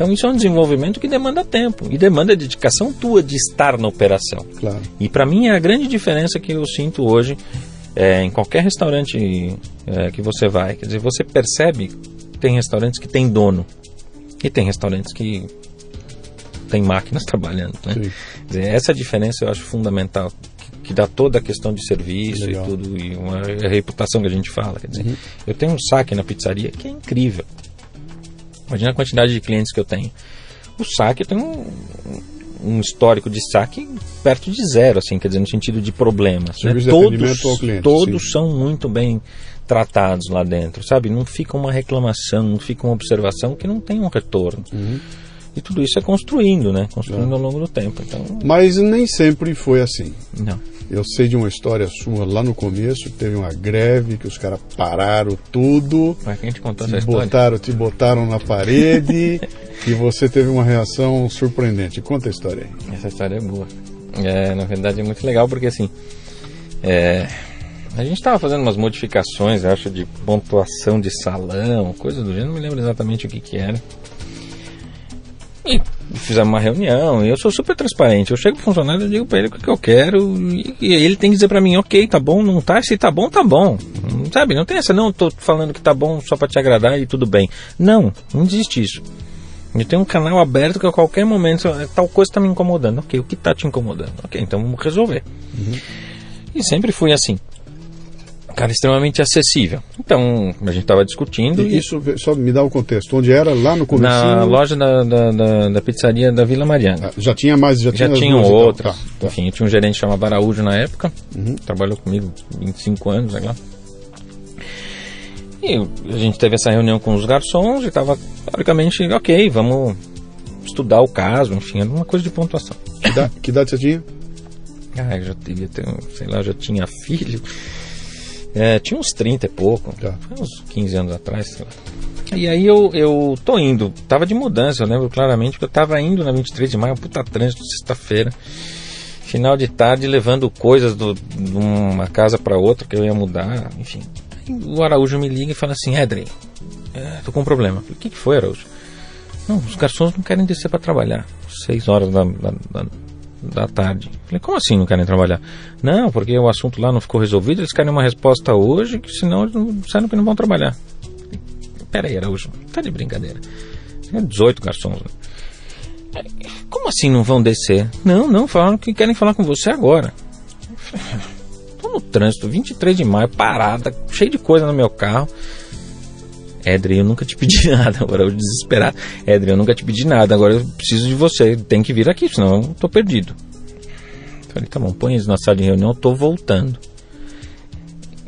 Então isso é um desenvolvimento que demanda tempo e demanda dedicação tua de estar na operação. Claro. E para mim é a grande diferença que eu sinto hoje é, em qualquer restaurante é, que você vai. Quer dizer, você percebe que tem restaurantes que tem dono e tem restaurantes que tem máquinas trabalhando. Né? Dizer, essa diferença eu acho fundamental, que, dá toda a questão de serviço e Legal. tudo, e uma reputação que a gente fala. Quer dizer, eu tenho um saque na pizzaria que é incrível. Imagina a quantidade de clientes que eu tenho. O saque tem um, um histórico de saque perto de zero, assim, quer dizer, no sentido de problemas. né? De Todos, cliente, todos sim. são muito bem tratados lá dentro, sabe? Não fica uma reclamação, não fica uma observação que não tem um retorno. E tudo isso é construindo, né? Construindo ao longo do tempo. Então, Mas nem sempre foi assim. não. Eu sei de uma história sua lá no começo, teve uma greve que os caras pararam tudo, Mas quem te contou te essa história? botaram, te botaram na parede e você teve uma reação surpreendente. Conta a história aí. Essa história é boa. É, na verdade é muito legal porque assim. é, a gente estava fazendo umas modificações, eu acho, de pontuação de salão, coisa do gênero, não me lembro exatamente o que, que era. E fizemos uma reunião, e eu sou super transparente. Eu chego pro funcionário e digo pra ele o que eu quero, e, e ele tem que dizer pra mim, ok, tá bom, não tá, se tá bom, tá bom. Sabe, não tem essa, não, tô falando que tá bom só pra te agradar e tudo bem. Não, não existe isso. Eu tenho um canal aberto que a qualquer momento tal coisa está me incomodando. Ok, o que está te incomodando? Ok, então vamos resolver. Uhum. E sempre fui assim. Cara, extremamente acessível. Então, a gente estava discutindo. E isso, só me dá o contexto. Onde era? Lá no começo? Na loja da, da, da, da, pizzaria da Vila Mariana. Ah, já tinha mais? Já, já tinha outras. Tá, tá. Enfim, eu tinha um gerente chamado Araújo na época. Uhum. Trabalhou comigo 25 anos, sei lá. E a gente teve essa reunião com os garçons e estava, teoricamente, ok, vamos estudar o caso, enfim, era uma coisa de pontuação. Que idade, que idade você tinha? Ah, eu já devia ter, sei lá, já tinha filho. É, tinha uns 30 e pouco, tá. uns 15 anos atrás, sei lá. E aí eu, eu tô indo, tava de mudança, eu lembro claramente que eu tava indo na 23 de maio, puta trânsito, sexta-feira, final de tarde, levando coisas do, de uma casa para outra que eu ia mudar, enfim o Araújo me liga e fala assim: Edrey, é, tô com um problema. Falei, o que, que foi, Araújo? Não, os garçons não querem descer para trabalhar. Seis horas da, da, da, da, tarde. Falei, como assim não querem trabalhar? Não, porque o assunto lá não ficou resolvido, eles querem uma resposta hoje, que senão eles não, sabem que não vão trabalhar. Pera aí, Araújo, tá de brincadeira. Tem 18 garçons. Né? Como assim não vão descer? Não, não, falaram que querem falar com você agora. Tô no trânsito, 23 de maio, parada, cheio de coisa no meu carro. Edri, eu nunca te pedi nada. Agora eu desesperado. Edri, eu nunca te pedi nada. Agora eu preciso de você. Tem que vir aqui, senão eu tô perdido. Falei, tá bom, põe isso na sala de reunião, eu tô voltando.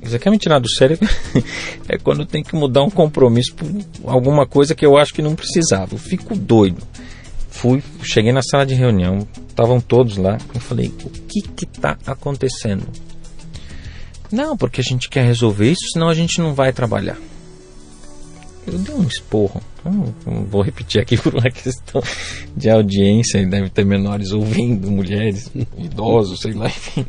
Você quer me tirar do sério? é quando tem que mudar um compromisso por alguma coisa que eu acho que não precisava. Eu fico doido. Fui, cheguei na sala de reunião, estavam todos lá. Eu falei, o que que tá acontecendo? Não, porque a gente quer resolver isso, senão a gente não vai trabalhar. Eu dei um esporro. Não, vou repetir aqui por uma questão de audiência, e deve ter menores ouvindo, mulheres, idosos, sei lá, enfim.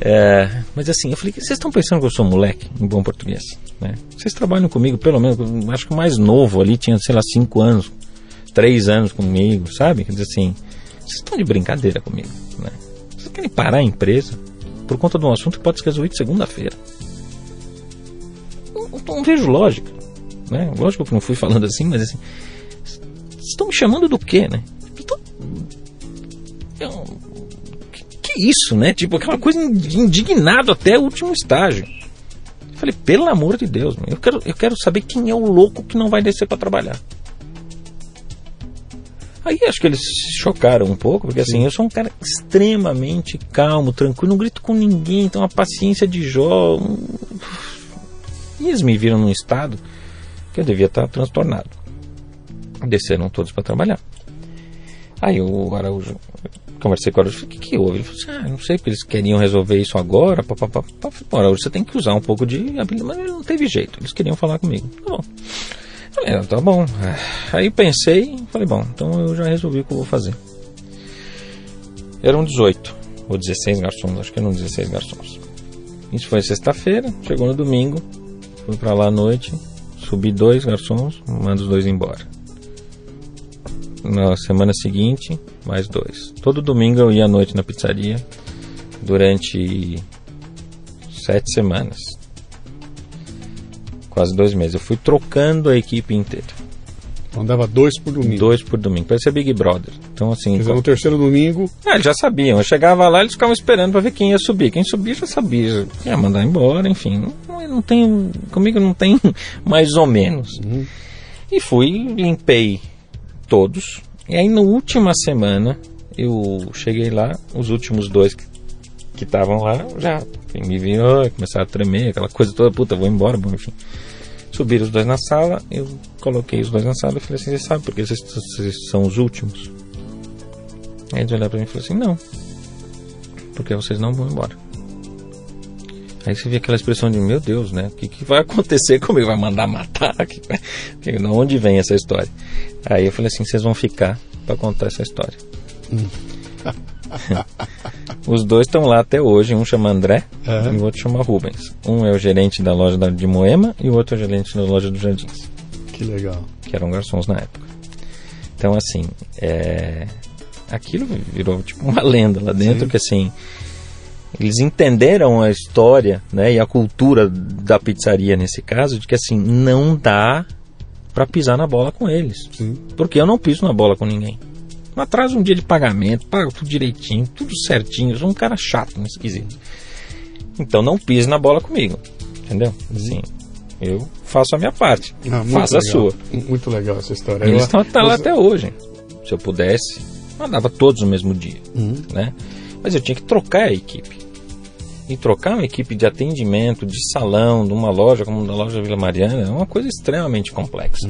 É, mas assim, eu falei, vocês estão pensando que eu sou moleque, em bom português? Né? Vocês trabalham comigo, pelo menos, acho que o mais novo ali tinha, sei lá, 5 anos, 3 anos comigo, sabe? Quer dizer assim, vocês estão de brincadeira comigo, né? Vocês querem parar a empresa? por conta de um assunto que pode ser resolvido segunda-feira. Não, não, vejo lógica. Né? Lógico que não fui falando assim, mas assim. Estão me chamando do quê, né? Então, que, que isso, né? Tipo, aquela coisa indignado até o último estágio. Eu falei, pelo amor de Deus, eu quero, eu quero saber quem é o louco que não vai descer para trabalhar. Aí acho que eles se chocaram um pouco, porque assim, eu sou um cara extremamente calmo, tranquilo, não grito com ninguém, tenho uma paciência de Jó. E eles me viram num estado que eu devia estar transtornado. Desceram todos para trabalhar. Aí o Araújo, conversei com o Araújo, falei, o que, que houve? Ele falou assim, ah, não sei, porque eles queriam resolver isso agora, papapá. Falei, Araújo, você tem que usar um pouco de habilidade, mas não teve jeito, eles queriam falar comigo. Tá bom. Falei, ah, tá bom. Aí pensei, falei, bom, então eu já resolvi o que eu vou fazer. Eram 18 ou 16 garçons, acho que eram 16 garçons. Isso foi sexta-feira, chegou no domingo, fui para lá à noite, subi dois garçons, mando os dois embora. Na semana seguinte, mais dois. Todo domingo eu ia à noite na pizzaria durante sete semanas quase dois meses. Eu fui trocando a equipe inteira. Mandava dois por domingo. Dois por domingo. Parecia Big Brother. Então, assim. Quer dizer, no terceiro domingo. Ah, eles já sabiam. Eu chegava lá, eles ficavam esperando para ver quem ia subir. Quem subia já sabia. Ia mandar embora, enfim. Não, não tem. Comigo não tem mais ou menos. Uhum. E fui, limpei todos. E aí, na última semana, eu cheguei lá, os últimos dois que estavam lá já me viram, começaram a tremer, aquela coisa toda, puta, vou embora, bom, enfim. Subiram os dois na sala, eu coloquei os dois na sala e falei assim, você sabe porque vocês, vocês são os últimos? Aí eles olharam pra mim e falaram assim, não, porque vocês não vão embora. Aí você vê aquela expressão de, meu Deus, né? O que, que vai acontecer comigo? Vai mandar matar? Que, que, de onde vem essa história? Aí eu falei assim, vocês vão ficar para contar essa história. Os dois estão lá até hoje. Um chama André uhum. e o outro chama Rubens. Um é o gerente da loja de Moema e o outro é o gerente da loja dos Jardins. Que legal. Que eram garçons na época. Então, assim, é, aquilo virou tipo uma lenda lá dentro, Sim. que assim, eles entenderam a história né, e a cultura da pizzaria nesse caso, de que assim, não dá para pisar na bola com eles. Sim. Porque eu não piso na bola com ninguém. Atrasa um dia de pagamento, paga tudo direitinho, tudo certinho. Eu sou um cara chato, um esquisito. Então não pise na bola comigo. Entendeu? Assim, eu faço a minha parte. Ah, muito faça a legal. sua. Muito legal essa história. Eles Eu- estão até lá até hoje. Se eu pudesse, mandava todos no mesmo dia. Uhum. Né? Mas eu tinha que trocar a equipe. E trocar uma equipe de atendimento, de salão, de uma loja como da loja Vila Mariana, é uma coisa extremamente complexa.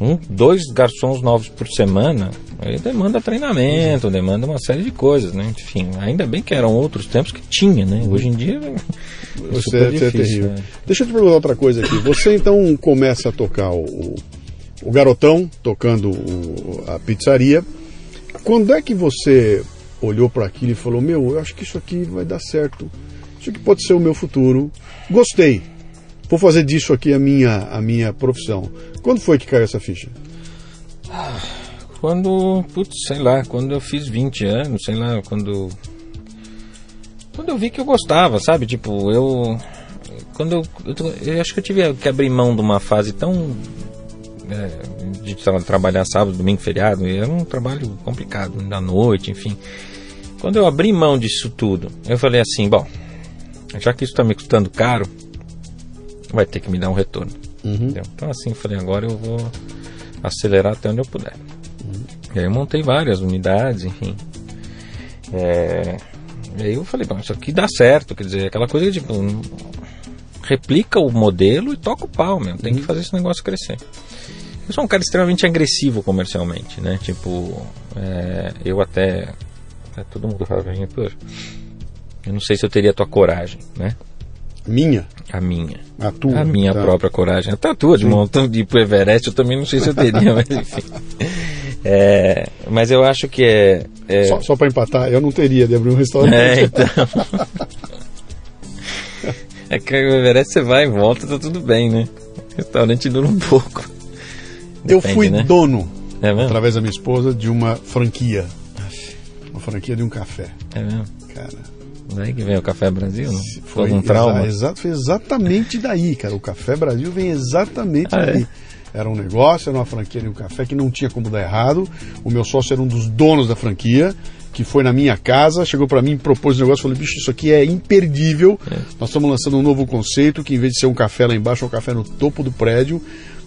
Um, dois garçons novos por semana, aí demanda treinamento, demanda uma série de coisas, né? Enfim, ainda bem que eram outros tempos que tinha, né? Hoje em dia é Você, super você é difícil. terrível. né? Deixa eu te perguntar outra coisa aqui. Você então começa a tocar o, o, o garotão, tocando o- a pizzaria. Quando é que você olhou para aquilo e falou: Meu, eu acho que isso aqui vai dar certo. Isso aqui pode ser o meu futuro. Gostei. Vou fazer disso aqui a minha, a minha profissão. Quando foi que caiu essa ficha? Quando, putz, sei lá, quando eu fiz 20 anos, sei lá, quando. Quando eu vi que eu gostava, sabe? Tipo, eu. Quando eu. Eu, eu acho que eu tive que abrir mão de uma fase tão. É, de tra- trabalhar sábado, domingo, feriado, era um trabalho complicado, na noite, enfim. Quando eu abri mão disso tudo, eu falei assim: bom, já que isso está me custando caro, vai ter que me dar um retorno. Entendeu? Então, assim, eu falei: agora eu vou acelerar até onde eu puder. E aí eu montei várias unidades, enfim. É, e aí eu falei, bom, isso aqui dá certo, quer dizer, aquela coisa de tipo, replica o modelo e toca o pau, meu. Tem que fazer esse negócio crescer. Eu sou um cara extremamente agressivo comercialmente, né? Tipo, é, eu até. é, todo mundo fala pra mim, pô, eu não sei se eu teria a tua coragem, né? Minha? A minha. A tua? A minha Tá. própria coragem. Até a tua, de montão de ir pro Everest, eu também não sei se eu teria, mas enfim. É, mas eu acho que é. é Só, só para empatar, eu não teria de abrir um restaurante. é, então. É que o Everest você vai e volta, tá tudo bem, né? Restaurante dura um pouco. Eu Depende, fui né? dono, É através da minha esposa, de uma franquia. Uma franquia de um café. É mesmo. Cara, Daí que vem o Café Brasil, né? foi, um trauma. exa- foi exatamente daí, cara. O Café Brasil vem exatamente Ah, é? daí. Era um negócio, era uma franquia de um café que não tinha como dar errado. O meu sócio era um dos donos da franquia, que foi na minha casa, chegou para mim, propôs um negócio, falou: bicho, isso aqui é imperdível. Nós estamos lançando um novo conceito, que em vez de ser um café lá embaixo, é um café no topo do prédio,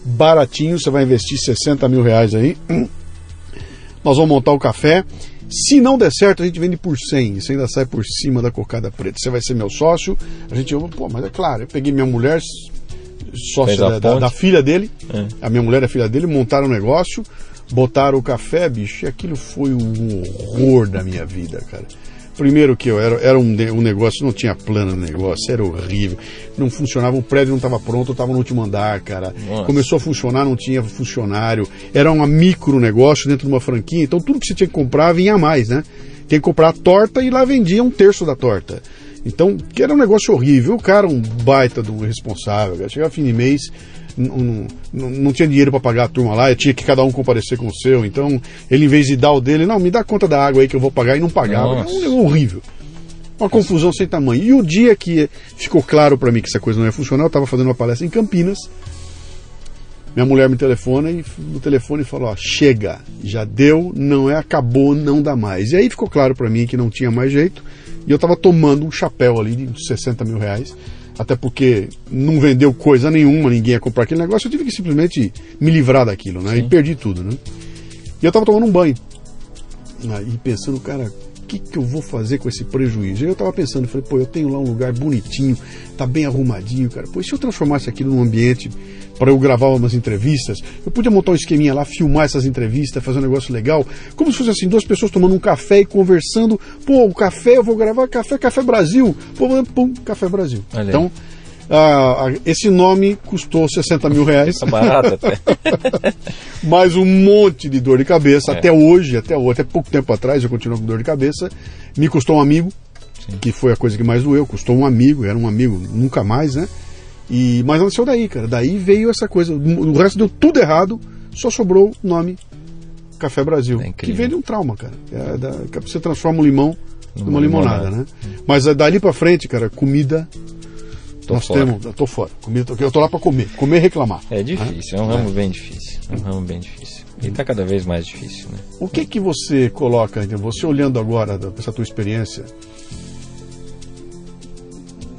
baratinho, você vai investir 60 mil reais aí. Nós vamos montar o café. Se não der certo, a gente vende por 100. Você ainda sai por cima da cocada preta. Você vai ser meu sócio. A gente, pô, mas é claro, eu peguei minha mulher, sócia da, da- da filha dele. É. A minha mulher é filha dele. Montaram o negócio, botaram o café, bicho. E aquilo foi um horror da minha vida, cara. Primeiro que eu era, era um, de- um negócio, não tinha plano no negócio, era horrível. Não funcionava, o prédio não estava pronto, eu estava no último andar, cara. Nossa. Começou a funcionar, não tinha funcionário. Era um micro negócio dentro de uma franquia, então tudo que você tinha que comprar vinha a mais, né? Tem que comprar a torta e lá vendia um terço da torta. Então, que era um negócio horrível. O cara, um baita do responsável, cara. Chegava fim de mês, não, não, não tinha dinheiro para pagar a turma lá, tinha que cada um comparecer com o seu. Então, ele, em vez de dar o dele, não, me dá conta da água aí que eu vou pagar, e não pagava. Nossa. negócio horrível. Uma confusão sem tamanho. E o dia que ficou claro para mim que essa coisa não ia funcionar, eu estava fazendo uma palestra em Campinas. Minha mulher me telefona e no telefone falou: ó, chega, já deu, não é, acabou, não dá mais. E aí ficou claro para mim que não tinha mais jeito. E eu estava tomando um chapéu ali de 60 mil reais, até porque não vendeu coisa nenhuma, ninguém ia comprar aquele negócio. Eu tive que simplesmente me livrar daquilo, né? E perdi tudo, né? E eu estava tomando um banho. Aí pensando, cara, que, que eu vou fazer com esse prejuízo? E eu tava pensando, falei, pô, eu tenho lá um lugar bonitinho, tá bem arrumadinho, cara. Pô, e se eu transformasse aquilo num ambiente para eu gravar umas entrevistas, eu podia montar um esqueminha lá, filmar essas entrevistas, fazer um negócio legal, como se fosse assim, duas pessoas tomando um café e conversando. Pô, o café, eu vou gravar café, Café Brasil. Pô, pum, Café Brasil. Aí. Então, ah, esse nome custou 60 mil reais Tá barato até. mais um monte de dor de cabeça. É. Até hoje, até hoje, até pouco tempo atrás, eu continuo com dor de cabeça. Me custou um amigo, que foi a coisa que mais doeu. Custou um amigo, era um amigo, nunca mais, né? E, mas nasceu daí, cara. Daí veio essa coisa. O resto deu tudo errado, só sobrou o nome Café Brasil, É que vem de um trauma, cara. É da- que você transforma um limão numa, Numa limonada, limonada. né? Mas é dali pra frente, cara, comida. Tô nós fora. temos. Eu tô fora. Comida, eu tô lá pra comer. Comer e reclamar. É difícil, é um ramo bem difícil. É um ramo bem difícil. E tá cada vez mais difícil, né? O que que você coloca, você olhando agora essa tua experiência,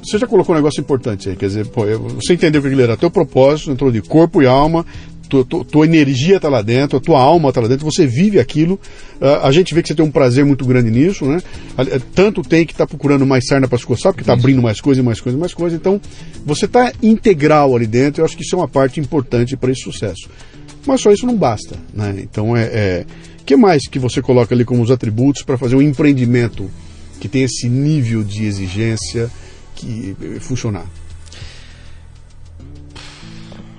você já colocou um negócio importante aí, quer dizer, pô, eu- você entendeu que aquilo era teu propósito, entrou de corpo e alma, tua, tua, tua energia está lá dentro, a tua alma está lá dentro, você vive aquilo, ah, a gente vê que você tem um prazer muito grande nisso, né? Eh, Tanto tem que está procurando mais sarna para se coçar, porque está abrindo mais coisa, mais coisa, mais coisa, então você está integral ali dentro, eu acho que isso é uma parte importante para esse sucesso. Mas só isso não basta, né? Então é, é que mais que você coloca ali como os atributos para fazer um empreendimento que tem esse nível de exigência que eh, funcionar?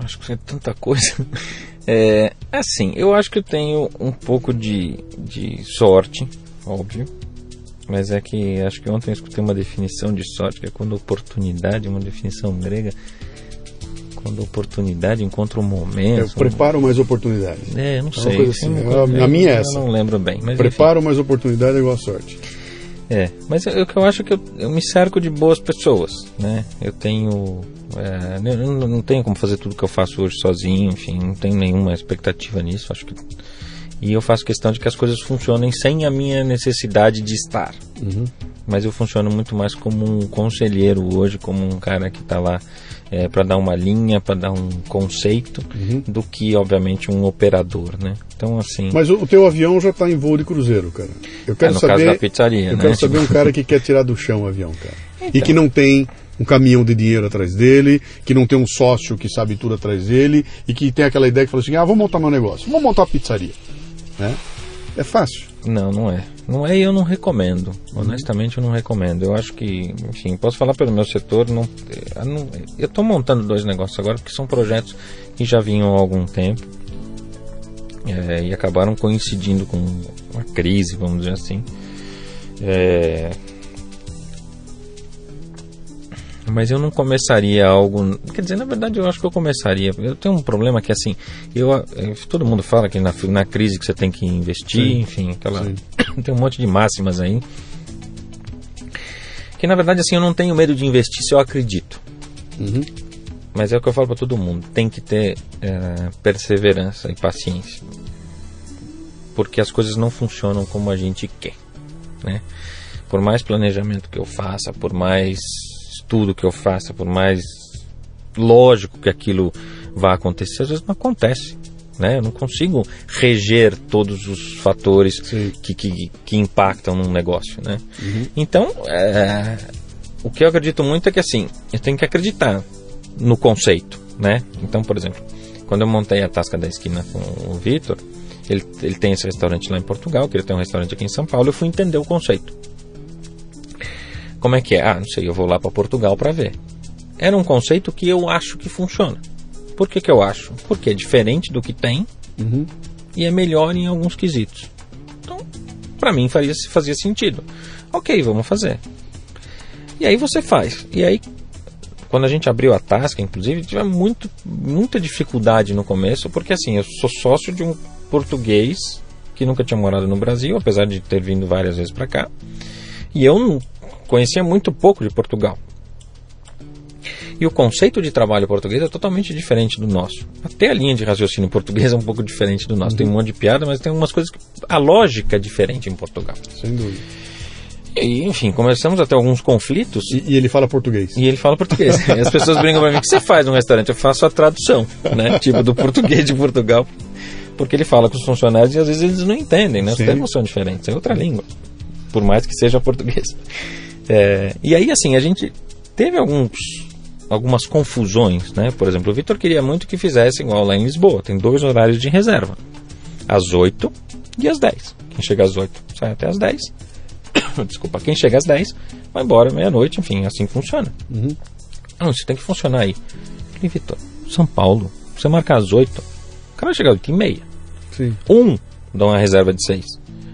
Acho que é tanta coisa. É, assim, eu acho que eu tenho um pouco de, de sorte, óbvio. Mas é que acho que ontem eu escutei uma definição de sorte, que é quando oportunidade, uma definição grega, quando oportunidade encontra um momento. Eu preparo mais oportunidades. É, eu não É sei. assim, uma a- minha é eu essa. não lembro bem. Mas enfim. Preparo mais oportunidade é igual a sorte. É, mas eu- o que eu acho que eu, eu me cerco de boas pessoas, né? Eu tenho. é, eu não, tenho como fazer tudo que eu faço hoje sozinho, enfim, não tenho nenhuma expectativa nisso, acho que. E eu faço questão de que as coisas funcionem sem a minha necessidade de estar. Mas eu funciono muito mais como um conselheiro hoje, como um cara que está lá para dar uma linha, para dar um conceito, do que, obviamente, um operador, né? Então, assim. Mas o, o teu avião já está em voo de cruzeiro, cara. Eu é, quero no saber. caso da pizzaria, eu né? quero saber um cara que quer tirar do chão o avião, cara. E que não tem um caminhão de dinheiro atrás dele, que não tem um sócio que sabe tudo atrás dele, e que tem aquela ideia que fala assim: ah, vamos montar meu negócio, vamos montar uma pizzaria. Né? É fácil. Não, não é. Não é eu não recomendo. Honestamente, eu não recomendo. Eu acho que, enfim, posso falar pelo meu setor. Não, eu não- eu estou montando dois negócios agora porque são projetos que já vinham há algum tempo é, e acabaram coincidindo com uma crise, vamos dizer assim. É, mas eu não começaria algo. Quer dizer, na verdade, eu acho que eu começaria. Eu tenho um problema que, assim, eu, eh, todo mundo fala que na, na crise que você tem que investir, Sim. enfim, aquela. Sim. tem um monte de máximas aí. Que, na verdade, assim, eu não tenho medo de investir se eu acredito. Uhum. Mas é o que eu falo para todo mundo: tem que ter eh, perseverança e paciência. Porque as coisas não funcionam como a gente quer. Né? Por mais planejamento que eu faça, por mais estudo que eu faça, por mais lógico que aquilo vá acontecer, às vezes não acontece. Né? Eu não consigo reger todos os fatores que, que, que impactam num negócio. Né? Então, é, o que eu acredito muito é que assim, eu tenho que acreditar no conceito. Né? Então, por exemplo, quando eu montei a Tasca da Esquina com o Vitor, ele, ele tem esse restaurante lá em Portugal, que ele tem um restaurante aqui em São Paulo, eu fui entender o conceito. Como é que é? Ah, não sei, eu vou lá para Portugal para ver. Era um conceito que eu acho que funciona. Por que, que eu acho? Porque é diferente do que tem Uhum. e é melhor em alguns quesitos. Então, para mim faria, fazia sentido. Ok, vamos fazer. E aí você faz. E aí, quando a gente abriu a Tasca, inclusive, tive muito, muita dificuldade no começo, porque assim, eu sou sócio de um português que nunca tinha morado no Brasil, apesar de ter vindo várias vezes para cá. E eu não conhecia muito pouco de Portugal. E o conceito de trabalho português é totalmente diferente do nosso. Até a linha de raciocínio português é um pouco diferente do nosso. Tem um monte de piada, mas tem algumas coisas que. A lógica é diferente em Portugal. Sem dúvida. E enfim, começamos a ter alguns conflitos. E, e ele fala português. E ele fala português. E as pessoas brincam pra mim: o que você faz num restaurante? Eu faço a tradução, né? Tipo, do português de Portugal. Porque ele fala com os funcionários e às vezes eles não entendem, né? Os termos são diferentes, é outra língua. Por mais que seja português. É, e aí, assim, a gente teve alguns, algumas confusões, né? Por exemplo, o Vitor queria muito que fizesse igual lá em Lisboa. Tem dois horários de reserva: às 8 e às 10. Quem chega às 8 sai até às 10. Desculpa, quem chega às 10 vai embora meia-noite, enfim, assim funciona. Uhum. Não, isso tem que funcionar aí. Falei, Vitor, São Paulo, você marcar às 8, o cara vai chegar às 8 e meia. Sim. Um dá uma reserva de 6.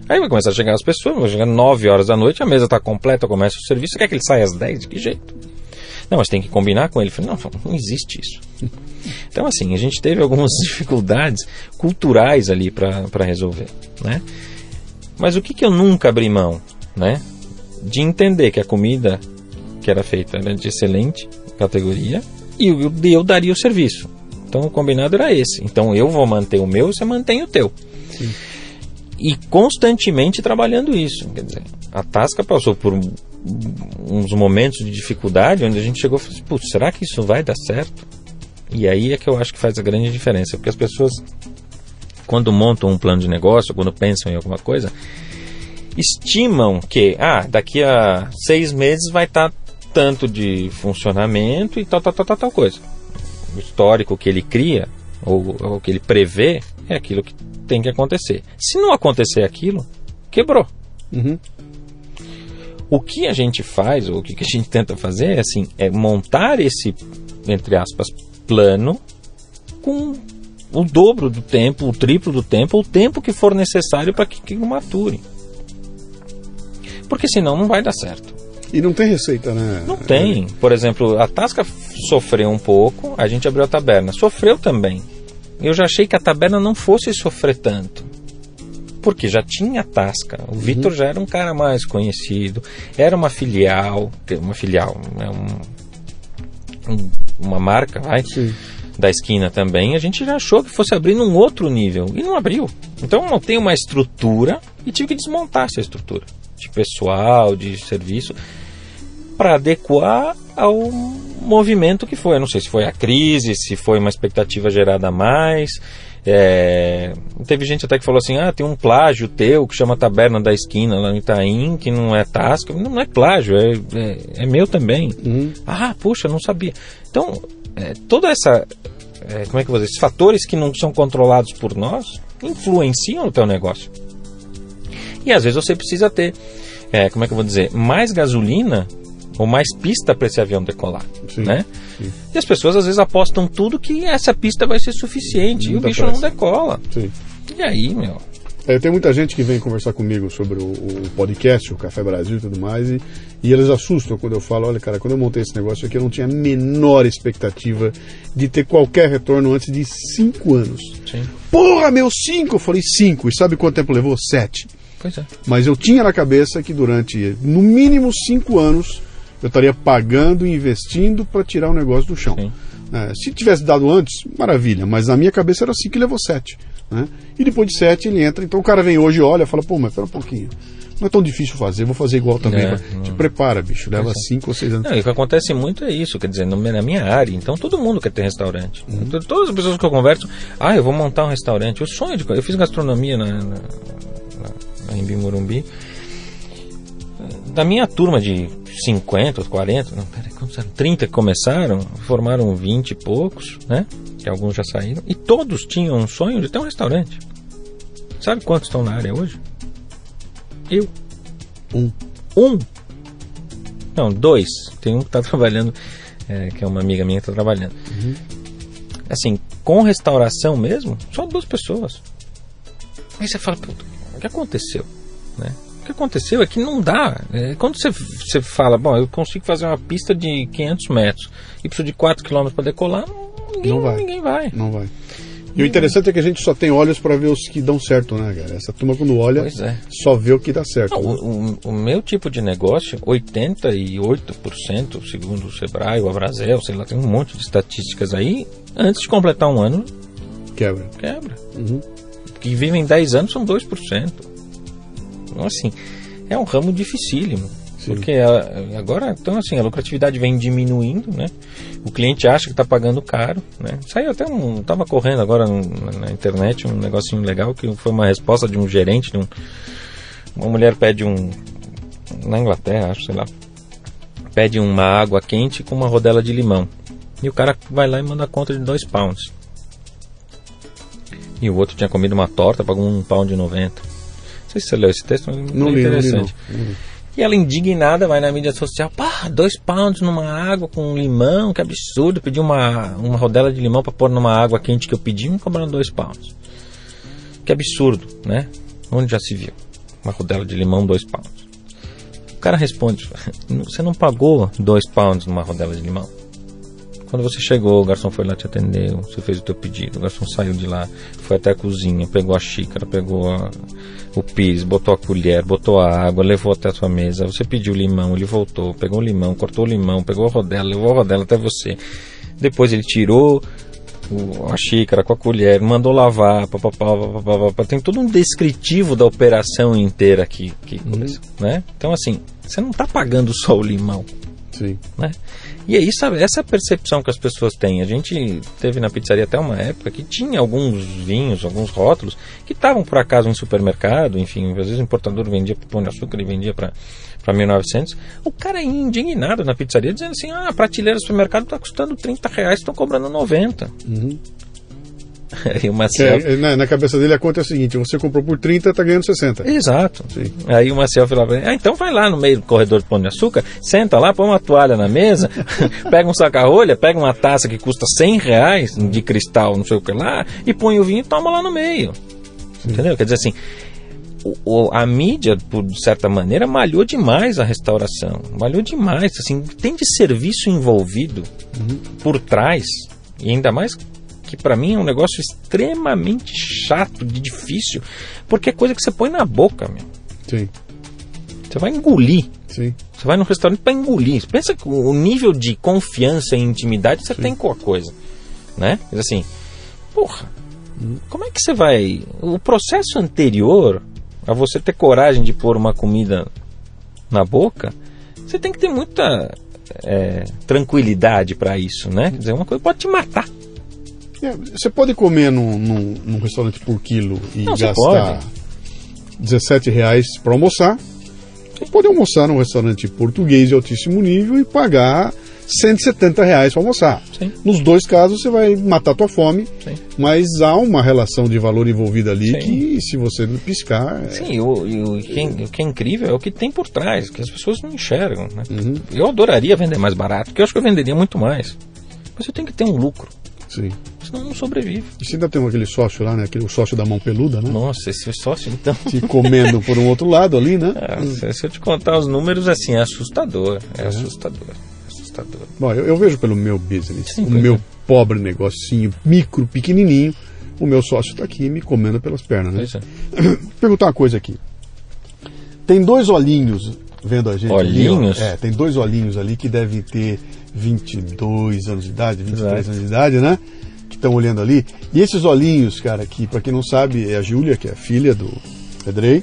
Aí vai começar a chegar as pessoas, vai chegar 9 horas da noite, a mesa está completa, começa o serviço, você quer que ele saia às 10? De que jeito? Não, mas tem que combinar com ele. Falei, não, não existe isso. Então, assim, a gente teve algumas dificuldades culturais ali para resolver, né? Mas o que, que eu nunca abri mão, né? De entender que a comida que era feita era de excelente categoria e eu, eu daria o serviço. Então o combinado era esse. Então eu vou manter o meu, você mantém o teu. Sim. E constantemente trabalhando isso. Quer dizer, a Tasca passou por uns momentos de dificuldade onde a gente chegou e falou assim, será que isso vai dar certo? E aí é que eu acho que faz a grande diferença, porque as pessoas, quando montam um plano de negócio, quando pensam em alguma coisa, estimam que, ah, daqui a seis meses vai estar tá tanto de funcionamento e tal, tal, tal, tal, tal coisa o histórico que ele cria, ou, ou que ele prevê, é aquilo que tem que acontecer. Se não acontecer aquilo, quebrou. Uhum. O que a gente faz, ou o que a gente tenta fazer, é assim, é montar esse, entre aspas, plano com o dobro do tempo, o triplo do tempo, o tempo que for necessário para que aquilo mature. Porque senão não vai dar certo. E não tem receita, né? Não tem. Por exemplo, a Tasca sofreu um pouco, a gente abriu a taberna. Sofreu também. Eu já achei que a taberna não fosse sofrer tanto. Porque já tinha Tasca. O uhum. Vitor já era um cara mais conhecido. Era uma filial. Uma filial. É um, um, uma marca, vai? Sim. Da esquina também. A gente já achou que fosse abrir num outro nível. E não abriu. Então não tem uma estrutura e tive que desmontar essa estrutura. De pessoal, de serviço para adequar ao movimento que foi. Eu não sei se foi a crise, se foi uma expectativa gerada a mais. É, teve gente até que falou assim: ah, tem um plágio teu que chama Taberna da Esquina lá no Itaim, que não é tasca. Não, é plágio, é, é, é meu também. Uhum. Ah, puxa, não sabia. Então, é, toda essa. É, como é que eu vou dizer? Esses fatores que não são controlados por nós influenciam o teu negócio. E às vezes você precisa ter, é, como é que eu vou dizer, mais gasolina ou mais pista para esse avião decolar, sim, né? Sim. E as pessoas às vezes apostam tudo que essa pista vai ser suficiente Muita e o bicho pressa. não decola. Sim. E aí, meu? É, tem muita gente que vem conversar comigo sobre o, o, podcast, o Café Brasil e tudo mais, e, e eles assustam quando eu falo, olha cara, quando eu montei esse negócio aqui eu não tinha a menor expectativa de ter qualquer retorno antes de cinco anos. Sim. Porra, meu, cinco! Eu falei cinco, e sabe quanto tempo levou? Sete. Pois é. Mas eu tinha na cabeça que durante, no mínimo cinco anos, eu estaria pagando e investindo para tirar o negócio do chão. É, se tivesse dado antes, maravilha, mas na minha cabeça era assim que levou sete. Né? E depois de sete ele entra, então o cara vem hoje, olha, fala, pô, mas pera um pouquinho. Não é tão difícil fazer, vou fazer igual também. É, Te prepara, bicho, leva é. cinco ou seis anos. Não, e o que acontece muito é isso, quer dizer, na minha área, então todo mundo quer ter restaurante. Uhum. Todas as pessoas que eu converso, ah, eu vou montar um restaurante. O sonho de. Eu fiz gastronomia na, na, na, na em Bimorumbi. Da minha turma de 50, 40, não, peraí, quantos eram? 30 que começaram, formaram 20 e poucos, né? Que alguns já saíram. E todos tinham um sonho de ter um restaurante. Sabe quantos estão na área hoje? Eu. Um. Um? Não, dois. Tem um que está trabalhando, é, que é uma amiga minha que está trabalhando. Uhum. Assim, com restauração mesmo, só duas pessoas. Aí você fala, o que aconteceu? Né? O que aconteceu é que não dá. É, quando você, você fala, bom, eu consigo fazer uma pista de 500 metros e preciso de 4 km para decolar, ninguém, não vai. ninguém vai. Não vai. E o interessante é que a gente só tem olhos para ver os que dão certo, né, cara? Essa turma, quando olha, é. só vê o que dá certo. Não, o, o, meu tipo de negócio, 88%, segundo o Sebrae, o Abrazel, sei lá, tem um monte de estatísticas aí, antes de completar um ano, quebra. Quebra. Uhum. Que vivem 10 anos são 2%. Então, assim, é um ramo dificílimo. Sim. Porque a, agora, então, assim, a lucratividade vem diminuindo, né? O cliente acha que está pagando caro, né? Saiu até um... Estava correndo agora na, na, internet um negocinho legal que foi uma resposta de um gerente, de um, uma mulher pede um... Na Inglaterra, acho, sei lá. Pede uma água quente com uma rodela de limão. E o cara vai lá e manda a conta de 2 pounds. E o outro tinha comido uma torta, pagou um pound e 90 sei se você leu esse texto, mas não é li, interessante. Não li, não. E ela indignada vai na mídia social, pá, dois pounds numa água com limão, que absurdo. Pedi uma, uma rodela de limão para pôr numa água quente que eu pedi, me cobrando dois pounds. Que absurdo, né? Onde já se viu? Uma rodela de limão, dois pounds. cara responde: Você não pagou dois pounds numa rodela de limão? Quando você chegou, o garçom foi lá te atendeu, você fez o teu pedido, o garçom saiu de lá, foi até a cozinha, pegou a xícara, pegou a, o pis, botou a colher, botou a água, levou até a sua mesa, você pediu limão, ele voltou, pegou o limão, cortou o limão, pegou a rodela, levou a rodela até você. Depois ele tirou a xícara com a colher, mandou lavar, papapá, papapá, tem todo um descritivo da operação inteira aqui, que uhum. né? Então assim, você não está pagando só o limão. Sim. Né? E é isso, essa é percepção que as pessoas têm. A gente teve na pizzaria até uma época que tinha alguns vinhos, alguns rótulos, que estavam por acaso em supermercado, enfim, às vezes o importador vendia para Pão de Açúcar e vendia para para 1900, o cara é indignado na pizzaria dizendo assim: ah, a prateleira do supermercado está custando 30 reais, estão cobrando 90. Uhum. Aí o Maciel... É, na, na, cabeça dele a conta é a seguinte: você comprou por 30, está ganhando 60. Exato. Sim. Aí o Maciel falava: ah, então vai lá no meio do corredor de pão de açúcar, senta lá, põe uma toalha na mesa, pega um saca-rolha, pega uma taça que custa 100 reais de cristal, não sei o que lá, e põe o vinho e toma lá no meio. Sim. Entendeu? Quer dizer assim. O, o, a mídia, por certa maneira, malhou demais a restauração. Malhou demais. Assim, tem de serviço envolvido uhum. por trás, e ainda mais que para mim é um negócio extremamente chato, de difícil, porque é coisa que você põe na boca, meu. Sim. Você vai engolir. Sim. Você vai no restaurante para engolir. Pensa que o nível de confiança e intimidade você Sim. tem com a coisa, né? Mas assim, porra, como é que você vai? O processo anterior a você ter coragem de pôr uma comida na boca, você tem que ter muita é, tranquilidade para isso, né? Quer dizer, uma coisa pode te matar. É, você pode comer num, num, num, restaurante por quilo e Não, gastar 17 reais para almoçar. Você pode almoçar num restaurante português de altíssimo nível e pagar 170 reais para almoçar. Sim. Nos dois casos você vai matar tua fome, Sim. mas há uma relação de valor envolvida ali Sim. que se você piscar. É... Sim, o, o, o, que é, o, que é, incrível é o que tem por trás, que as pessoas não enxergam. Né? Uhum. Eu adoraria vender mais barato, porque eu acho que eu venderia muito mais. Mas eu tenho que ter um lucro. Sim. Senão não sobrevive. E você ainda tem aquele sócio lá, né? Aquele sócio da mão peluda, né? Nossa, esse sócio então. Te comendo por um outro lado ali, né? É, se eu te contar os números, assim, é assustador. É, é. assustador. assustador. Bom, eu, eu, vejo pelo meu business, Sim, o meu é. pobre negocinho, micro, pequenininho, o meu sócio está aqui me comendo pelas pernas, né? É. Perguntar uma coisa aqui. Tem dois olhinhos vendo a gente. Olhinhos? Ali, é, tem dois olhinhos ali que devem ter 22 anos de idade, 23 Exato. anos de idade, né? Estão olhando ali. E esses olhinhos, cara, que para quem não sabe é a Júlia, que é filha do Pedrei.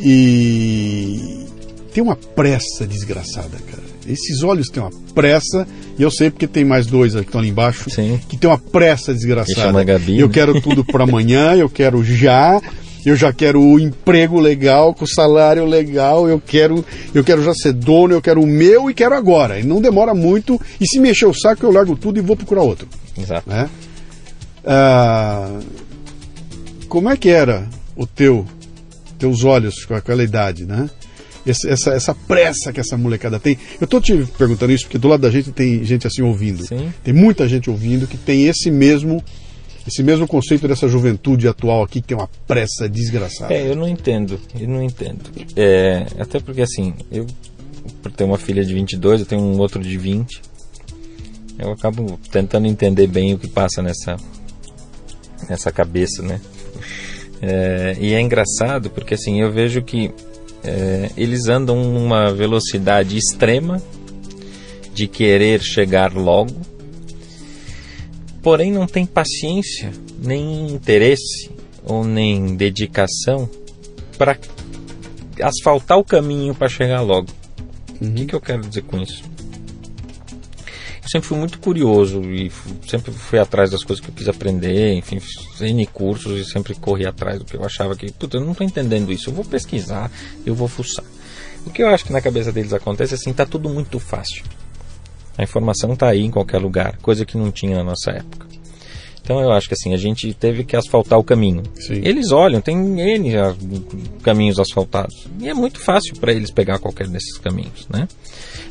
E tem uma pressa desgraçada, cara. Esses olhos têm uma pressa, e eu sei porque tem mais dois que estão ali embaixo, Sim. que tem uma pressa desgraçada. Gabi, eu né? quero tudo para amanhã, eu quero já, eu já quero o emprego legal, com o salário legal, eu quero, eu quero já ser dono, eu quero o meu e quero agora. E não demora muito, e se mexer o saco, eu largo tudo e vou procurar outro. Exato. Né? Ah, como é que era o teu, teus olhos com aquela idade, né? Essa, essa, essa, pressa que essa molecada tem. Eu estou te perguntando isso porque do lado da gente tem gente assim ouvindo. Sim. Tem muita gente ouvindo que tem esse mesmo esse mesmo conceito dessa juventude atual aqui que tem uma pressa desgraçada. É, eu não entendo, eu não entendo. É, até porque assim, eu por ter uma filha de 22, eu tenho um outro de 20. Eu acabo tentando entender bem o que passa nessa nessa cabeça, né? É, e é engraçado porque assim, eu vejo que é, eles andam numa velocidade extrema de querer chegar logo porém não tem paciência, nem interesse ou nem dedicação para asfaltar o caminho para chegar logo. Uhum. O que, que eu quero dizer com isso? Eu sempre fui muito curioso e sempre fui atrás das coisas que eu quis aprender, enfim, fiz N cursos e sempre corri atrás do que eu achava que, puta, eu não estou entendendo isso, eu vou pesquisar, eu vou fuçar. O que eu acho que na cabeça deles acontece é assim, tá tudo muito fácil. A informação está aí em qualquer lugar, coisa que não tinha na nossa época. Então eu acho que assim, a gente teve que asfaltar o caminho. Sim. Eles olham, tem N caminhos asfaltados. E é muito fácil para eles pegar qualquer desses caminhos, né?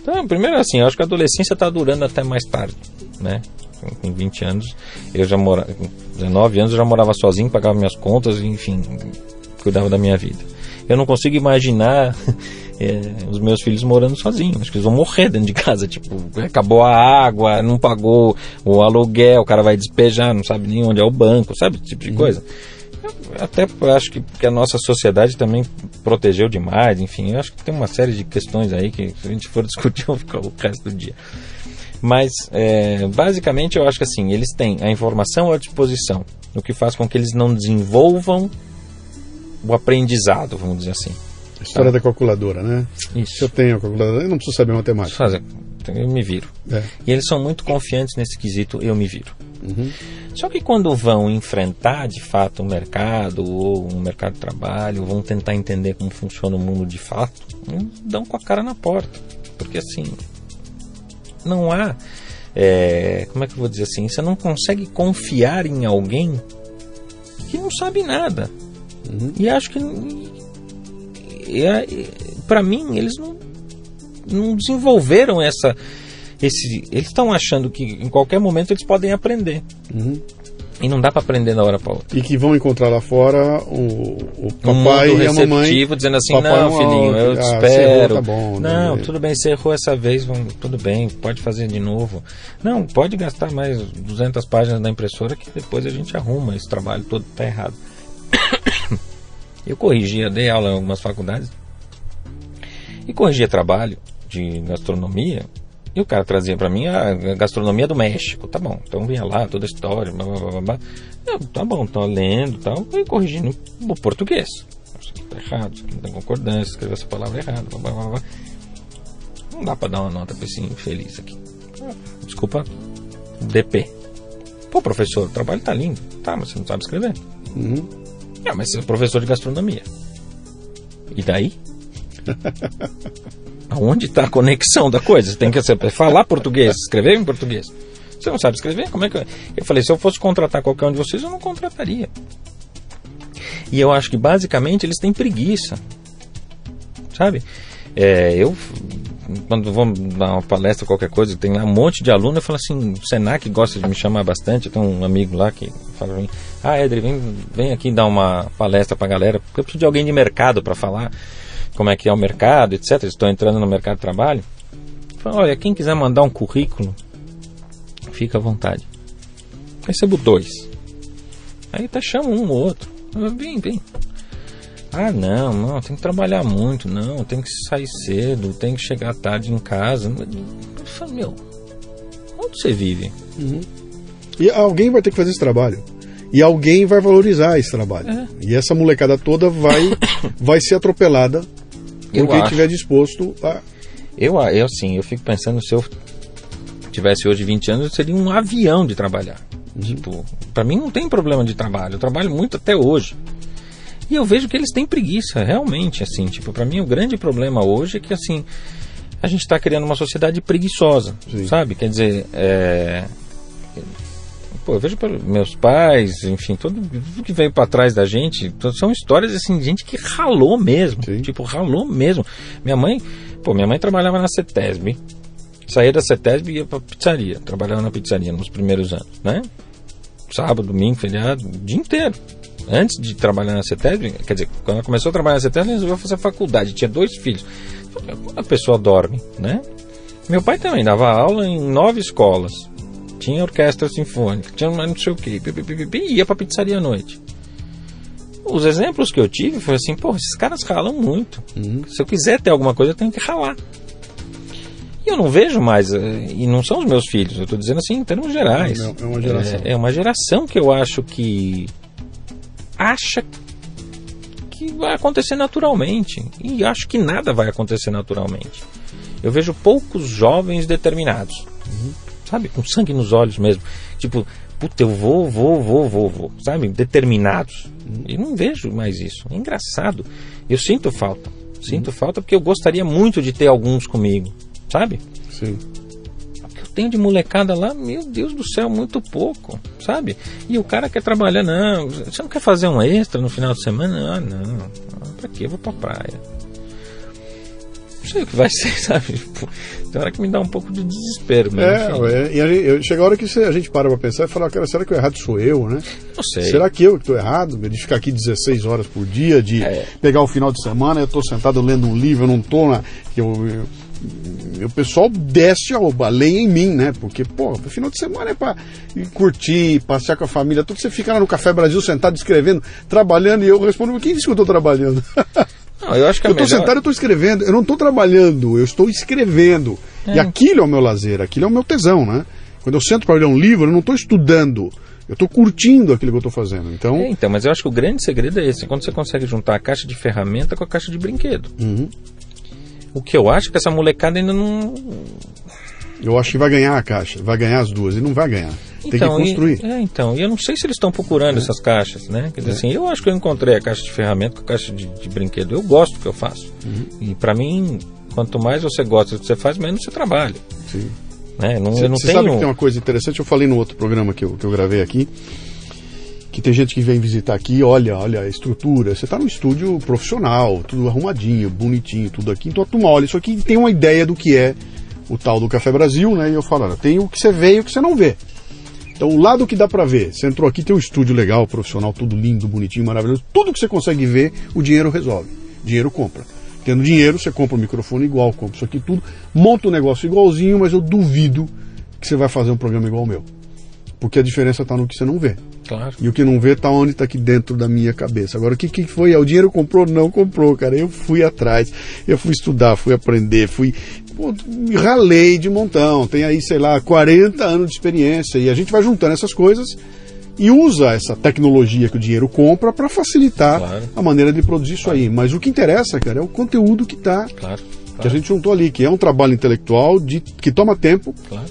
Então, primeiro assim, eu acho que a adolescência está durando até mais tarde, né? Com 20 anos, eu já morava, com 19 anos eu já morava sozinho, pagava minhas contas, enfim, cuidava da minha vida. Eu não consigo imaginar é, os meus filhos morando sozinhos. Acho que eles vão morrer dentro de casa. Tipo, acabou a água, não pagou o aluguel, o cara vai despejar, não sabe nem onde é o banco, sabe? Esse tipo de coisa. Eu até acho que, que a nossa sociedade também protegeu demais, enfim, eu acho que tem uma série de questões aí que se a gente for discutir, eu vou ficar o resto do dia. Mas, é, basicamente, eu acho que assim, eles têm a informação à disposição, o que faz com que eles não desenvolvam o aprendizado, vamos dizer assim. A história da calculadora, né? Isso. Se eu tenho a calculadora, eu não preciso saber matemática. fazer, eu me viro. É. E eles são muito confiantes nesse quesito, eu me viro. Uhum. Só que quando vão enfrentar de fato um mercado ou um mercado de trabalho, vão tentar entender como funciona o mundo de fato, eles dão com a cara na porta. Porque assim, não há. é, como é que eu vou dizer assim? Você não consegue confiar em alguém que não sabe nada. Uhum. E acho que. Para mim, eles não, não desenvolveram essa. Esse, eles estão achando que em qualquer momento eles podem aprender. Uhum. E não dá para aprender da hora para outra. E que vão encontrar lá fora o, o Um papai mundo e a mamãe. dizendo assim, Papai não, não, filhinho, eu te ah, espero. tá bom, não, né? tudo bem, você errou essa vez, vamos, tudo bem, pode fazer de novo. Não, pode gastar mais 200 páginas na impressora que depois a gente arruma, esse trabalho todo tá errado. Eu corrigia, dei aula em algumas faculdades e corrigia trabalho de gastronomia e o cara trazia para mim a gastronomia do México, tá bom, então vinha lá toda a história, blá, blá, blá, blá. Eu, tá bom, tô lendo tal, e corrigindo o português. Isso aqui tá errado, isso aqui não tem concordância, escreveu essa palavra errada, blá, blá, blá, blá. Não dá pra dar uma nota pra esse infeliz aqui. Ah, Desculpa, DP. Pô, professor, o trabalho tá lindo. Tá, mas você não sabe escrever. Uhum. Ah, mas você é professor de gastronomia. E daí? Aonde está a conexão da coisa? Você tem que falar português, escrever em português. Você não sabe escrever? Como é que eu... eu falei, se eu fosse contratar qualquer um de vocês, eu não contrataria. E eu acho que basicamente eles têm preguiça. Sabe? É, eu quando vamos dar uma palestra, qualquer coisa, tem lá um monte de aluno, eu falo assim, o Senac gosta de me chamar bastante, tenho um amigo lá que fala pra mim, ah, Edri, vem, vem aqui dar uma palestra pra galera, porque eu preciso de alguém de mercado para falar como é que é o mercado, etc. Estou entrando no mercado de trabalho. Falo, olha, quem quiser mandar um currículo, fica à vontade. Recebo dois. Aí até chama um ou outro. Vem, vem. Ah, não, não, tem que trabalhar muito, não, tem que sair cedo, tem que chegar tarde em casa. Eu falo, meu, onde você vive? E alguém vai ter que fazer esse trabalho. E alguém vai valorizar esse trabalho. É. E essa molecada toda vai, vai ser atropelada por quem estiver disposto a. Eu, eu assim, eu fico pensando se eu tivesse hoje 20 anos, eu seria um avião de trabalhar. Tipo, para mim não tem problema de trabalho, eu trabalho muito até hoje. E eu vejo que eles têm preguiça, realmente, assim, tipo, para mim o grande problema hoje é que assim, a gente está criando uma sociedade preguiçosa, Sim. sabe? Quer dizer, é... Pô, eu vejo meus pais, enfim, tudo, tudo que veio para trás da gente, são histórias assim, de gente que ralou mesmo, Sim. tipo, ralou mesmo. Minha mãe, pô, minha mãe trabalhava na CETESB, saía da CETESB e ia pra pizzaria, trabalhava na pizzaria nos primeiros anos, né? Sábado, domingo, feriado, o dia inteiro. Antes de trabalhar na CETESB, quer dizer, quando ela começou a trabalhar na CETESB, ela resolveu fazer faculdade, tinha dois filhos. A pessoa dorme, né? Meu pai também dava aula em nove escolas. Tinha orquestra sinfônica, tinha não sei o que, e ia pra pizzaria à noite. Os exemplos que eu tive foi assim, pô, esses caras ralam muito. Se eu quiser ter alguma coisa, eu tenho que ralar. E eu não vejo mais, eh, e não são os meus filhos, eu estou dizendo assim em termos gerais. Não, é uma geração. É, é uma geração que eu acho que acha que vai acontecer naturalmente. E acho que nada vai acontecer naturalmente. Eu vejo poucos jovens determinados, sabe? Com sangue nos olhos mesmo. Tipo, puta, eu vou, vou, vou, vou, vou, sabe? Determinados. E não vejo mais isso. É engraçado. Eu sinto falta. Sinto falta porque eu gostaria muito de ter alguns comigo, sabe? Sim. O que eu tenho de molecada lá, meu Deus do céu, muito pouco, sabe? E o cara quer trabalhar, não, você não quer fazer um extra no final de semana? Ah, não, pra quê? Eu vou pra praia. não sei o que vai ser, sabe? Tipo, tem hora que me dá um pouco de desespero. Mas, É, é, e a gente- chega a hora que a gente para pra pensar e fala, cara, será que o errado sou eu, né? não sei. Será que eu que estou errado? De ficar aqui 16 horas por dia, de É. pegar o final de semana, eu estou sentado lendo um livro, eu não estou na. Eu, eu- o pessoal desce ao além em mim, né? Porque, pô, final de semana é para curtir, passear com a família, tudo. Você fica lá no Café Brasil sentado escrevendo, trabalhando, e eu respondo, quem disse que eu estou trabalhando? Não, eu acho que é eu estou melhor... sentado, eu estou escrevendo, eu não estou trabalhando, eu estou escrevendo. E aquilo é o meu lazer, aquilo é o meu tesão, né? Quando eu sento para ler um livro, eu não estou estudando, eu estou curtindo aquilo que eu estou fazendo. Então, É, então, mas eu acho que o grande segredo é esse, quando você consegue juntar a caixa de ferramenta com a caixa de brinquedo. Uhum. O que eu acho é que essa molecada ainda não. Eu acho que vai ganhar a caixa, vai ganhar as duas, e não vai ganhar. Tem que Então, e- construir. é, então, e eu não sei se eles estão procurando essas caixas, né? Quer dizer, assim, eu acho que eu encontrei a caixa de ferramenta com a caixa de, de brinquedo. Eu gosto do que eu faço. Uhum. E pra mim, quanto mais você gosta do que você faz, menos você trabalha. Sim. Né? Não, Você eu não você tenho. sabe que tem uma coisa interessante, eu falei no outro programa que eu, que eu gravei aqui, que tem gente que vem visitar aqui, olha, olha a estrutura, você está num estúdio profissional, tudo arrumadinho, bonitinho, tudo aqui, então a turma olha isso aqui tem uma ideia do que é o tal do Café Brasil, né? E eu falo, olha, tem o que você vê e o que você não vê. Então, o lado que dá pra ver, você entrou aqui, tem um estúdio legal, profissional, tudo lindo, bonitinho, maravilhoso. Tudo que você consegue ver, o dinheiro resolve. Dinheiro compra. Tendo dinheiro, você compra um microfone igual, compra isso aqui tudo, monta um negócio igualzinho, mas eu duvido que você vai fazer um programa igual o meu. Porque a diferença está no que você não vê. Claro. E o que não vê está onde está aqui dentro da minha cabeça. Agora, o que, que foi? O dinheiro comprou? Não comprou, cara. Eu fui atrás, eu fui estudar, fui aprender, fui. Pô, me ralei de montão. Tem aí, sei lá, 40 anos de experiência. E a gente vai juntando essas coisas e usa essa tecnologia que o dinheiro compra para facilitar Claro. a maneira de produzir isso aí. Mas o que interessa, cara, é o conteúdo que está. Claro. Que a gente juntou ali, que é um trabalho intelectual de, que toma tempo, Claro.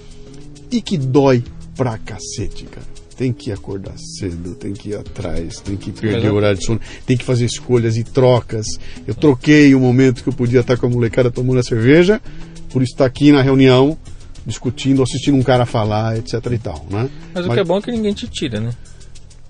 e que dói pra cacete, cara. Tem que acordar cedo, tem que ir atrás, tem que perder o horário de sono, tem que fazer escolhas e trocas. Eu troquei o momento que eu podia estar com a molecada tomando a cerveja por estar aqui na reunião, discutindo, assistindo um cara falar, etc e tal, né? Mas, o que é bom é que ninguém te tira, né?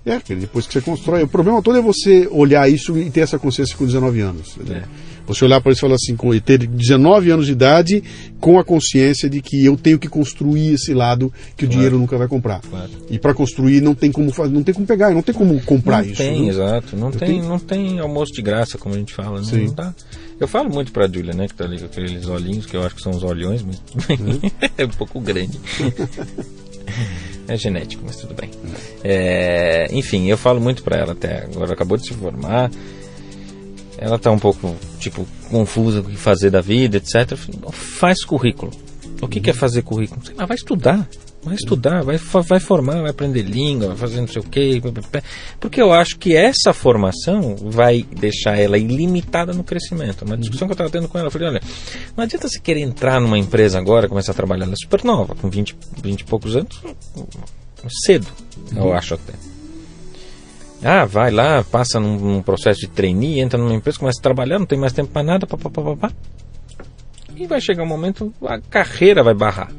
É, depois que você constrói. O problema todo é você olhar isso e ter essa consciência com 19 anos. É. Você olhar para isso e falar assim, com, ter 19 anos de idade com a consciência de que eu tenho que construir esse lado que o dinheiro nunca vai comprar. Claro. E para construir não tem como fazer, não tem como pegar, não tem como comprar não isso. tem, né? exato. Não tem, tenho- não tem almoço de graça, como a gente fala. Né? Sim. Não dá. Eu falo muito pra Julia, né? Que tá ali com aqueles olhinhos, que eu acho que são os olhões, mas Uhum. é um pouco grande. é genético, mas tudo bem. É, enfim, eu falo muito pra ela até agora, acabou de se formar. Ela tá um pouco, tipo, confusa com o que fazer da vida, etc. Eu falei, "Não, Faz currículo. O que, que é fazer currículo? Sei lá, vai estudar. Vai estudar, vai, vai formar, vai aprender língua, vai fazer não sei o quê. Porque eu acho que essa formação vai deixar ela ilimitada no crescimento. Uma discussão que eu estava tendo com ela, eu falei, olha, não adianta você querer entrar numa empresa agora, começar a trabalhar, ela é super nova, com 20, 20 e poucos anos, cedo, eu acho até. Ah, vai lá, passa num, num processo de trainee, entra numa empresa, começa a trabalhar, não tem mais tempo para nada, papapá, papá. E vai chegar um momento, a carreira vai barrar.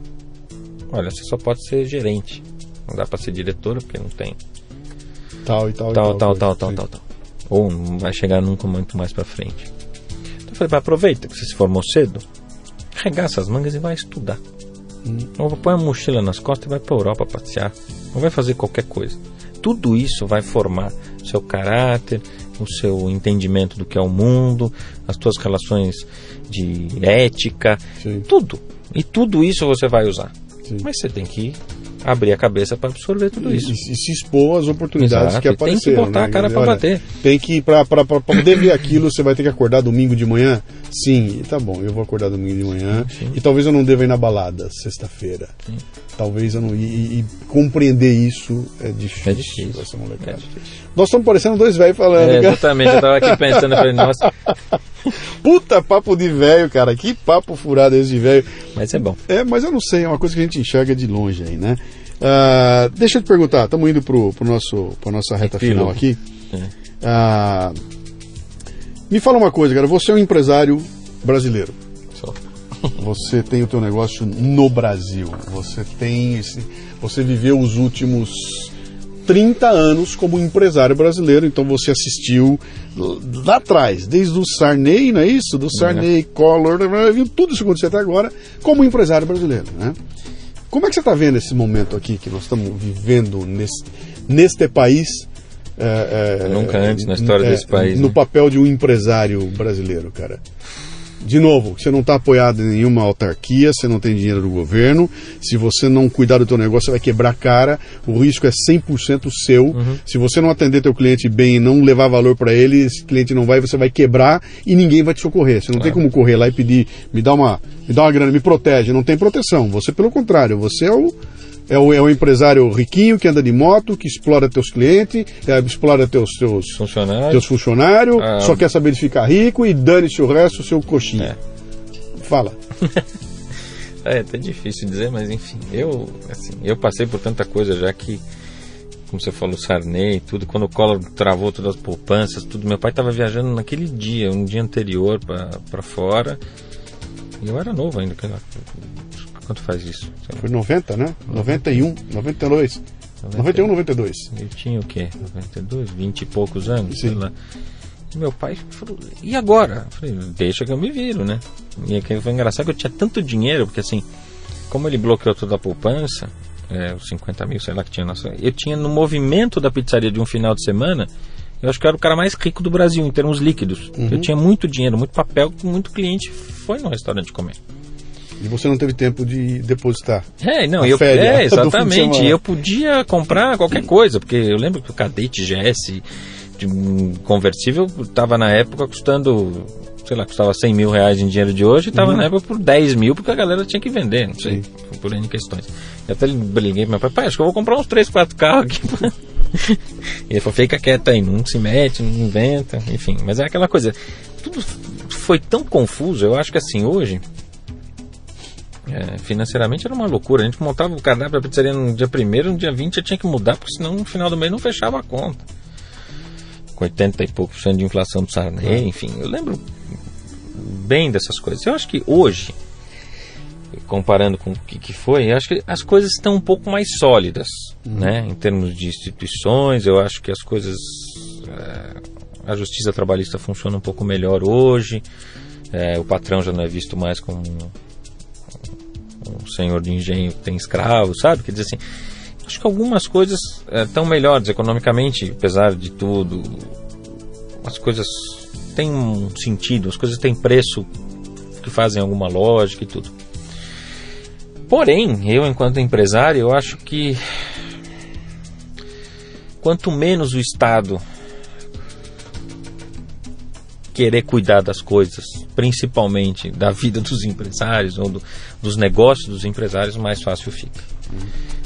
Olha, você só pode ser gerente. Não dá para ser diretora, porque não tem Tal e tal, e tal, tal, tal, tal, tal, tal. Ou não vai chegar nunca muito mais para frente. Então eu falei, "Pá, aproveita que você se formou cedo, arregaça as mangas e vai estudar. Ou põe a mochila nas costas e vai para Europa passear. Ou vai fazer qualquer coisa. Tudo isso vai formar o seu caráter, o seu entendimento do que é o mundo, as suas relações de ética, Sim. tudo. E tudo isso você vai usar. Sim. Mas você tem que abrir a cabeça para absorver tudo E, isso. e se expor às oportunidades Exato, que e tem que apareceram. botar né? a cara dizer, bater. Tem que, pra poder ver aquilo, você vai ter que acordar domingo de manhã? Sim, tá bom, eu vou acordar domingo de manhã. E talvez eu não deva ir na balada sexta-feira. Talvez eu não. E, e- e compreender isso é difícil. É difícil. molecada. É difícil. Nós estamos parecendo dois velhos falando, É, exatamente, eu tava aqui pensando, falei, nossa, Puta papo de velho, cara. Que papo furado esse de velho. mas é bom. É, mas eu não sei, é uma coisa que a gente enxerga de longe aí, né? Ah, deixa eu te perguntar, estamos indo pro, pro nosso, pra nossa reta final Epílogo. aqui. É. Ah, me fala uma coisa, cara. Você é um empresário brasileiro. Só. Você tem o teu negócio no Brasil. Você tem esse. Você viveu os últimos 30 anos como empresário brasileiro, então você assistiu lá atrás, desde o Sarney, não é isso? Do Sarney, Collor, viu tudo isso acontecer até agora como empresário brasileiro, né? Como é que você está vendo esse momento aqui que nós estamos vivendo nesse, neste país? é, é, Nunca antes na história é, desse país. No né? papel de um empresário brasileiro, cara de novo, você não está apoiado em nenhuma autarquia, você não tem dinheiro do governo, se você não cuidar do teu negócio, você vai quebrar a cara, o risco é 100% seu. Uhum. Se você não atender teu cliente bem e não levar valor para ele, esse cliente não vai, você vai quebrar e ninguém vai te socorrer. Você não tem como correr lá e pedir, me dá uma, me dá uma grana, me protege, não tem proteção. Você pelo contrário, você é o é o, é o empresário riquinho que anda de moto, que explora teus clientes, é, explora teus, teus funcionários, teus funcionários ah. só quer saber de ficar rico e dane-se o resto, seu coxinha. É. Fala. é até difícil dizer, mas enfim, eu, assim, eu passei por tanta coisa já que como você falou, Sarney, tudo, quando o Collor travou todas as poupanças, tudo, meu pai estava viajando naquele dia, um dia anterior para fora, e eu era novo ainda, Quanto faz isso? Foi 90, né? 91, 92. 91, 92. Eu tinha o quê? 92, 20 e poucos anos, Sim. sei lá. E meu pai falou, e agora? Eu falei, deixa que eu me viro, né? E foi engraçado que eu tinha tanto dinheiro, porque assim, como ele bloqueou toda a poupança, é, os 50 mil, sei lá que tinha nossa. Eu tinha no movimento da pizzaria de um final de semana, eu acho que eu era o cara mais rico do Brasil em termos líquidos. Uhum. Eu tinha muito dinheiro, muito papel, muito cliente foi no restaurante comer. E você não teve tempo de depositar. É, não, eu, é, exatamente. eu podia comprar qualquer coisa, porque eu lembro que o cadete GS de um conversível estava na época custando, sei lá, custava 100 mil reais em dinheiro de hoje, estava uhum. na época por 10 mil, porque a galera tinha que vender, não sei, Sim. por N questões. Eu até liguei para meu pai, pai, acho que eu vou comprar uns 3, 4 carros aqui. e ele falou, fica quieto aí, não se mete, não inventa, enfim. Mas é aquela coisa, tudo foi tão confuso, eu acho que assim, hoje é, financeiramente era uma loucura. A gente montava o cardápio da pizzaria no dia 1 no dia 20 já tinha que mudar, porque senão no final do mês não fechava a conta. Com 80 e pouco por cento de inflação do Sarney, é. enfim, eu lembro bem dessas coisas. Eu acho que hoje, comparando com o que, que foi, eu acho que as coisas estão um pouco mais sólidas, uhum. né? Em termos de instituições, eu acho que as coisas. É, a justiça trabalhista funciona um pouco melhor hoje. É, o patrão já não é visto mais como senhor de engenho tem escravos, sabe? Quer dizer assim, acho que algumas coisas estão é, melhores economicamente, apesar de tudo. As coisas têm um sentido, as coisas têm preço que fazem alguma lógica e tudo. Porém, eu enquanto empresário, eu acho que quanto menos o Estado querer cuidar das coisas, principalmente da vida dos empresários ou do, dos negócios dos empresários, mais fácil fica.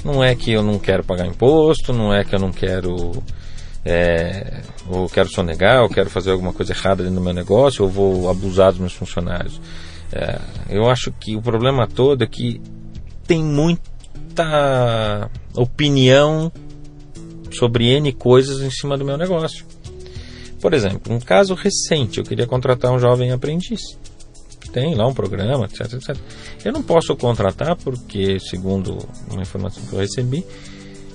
Não é que eu não quero pagar imposto, não é que eu não quero. É, ou quero sonegar, ou quero fazer alguma coisa errada do meu negócio, ou vou abusar dos meus funcionários. É, eu acho que o problema todo é que tem muita opinião sobre N coisas em cima do meu negócio. Por exemplo, um caso recente, eu queria contratar um jovem aprendiz. Tem lá um programa, etc, etc. Eu não posso contratar porque, segundo uma informação que eu recebi,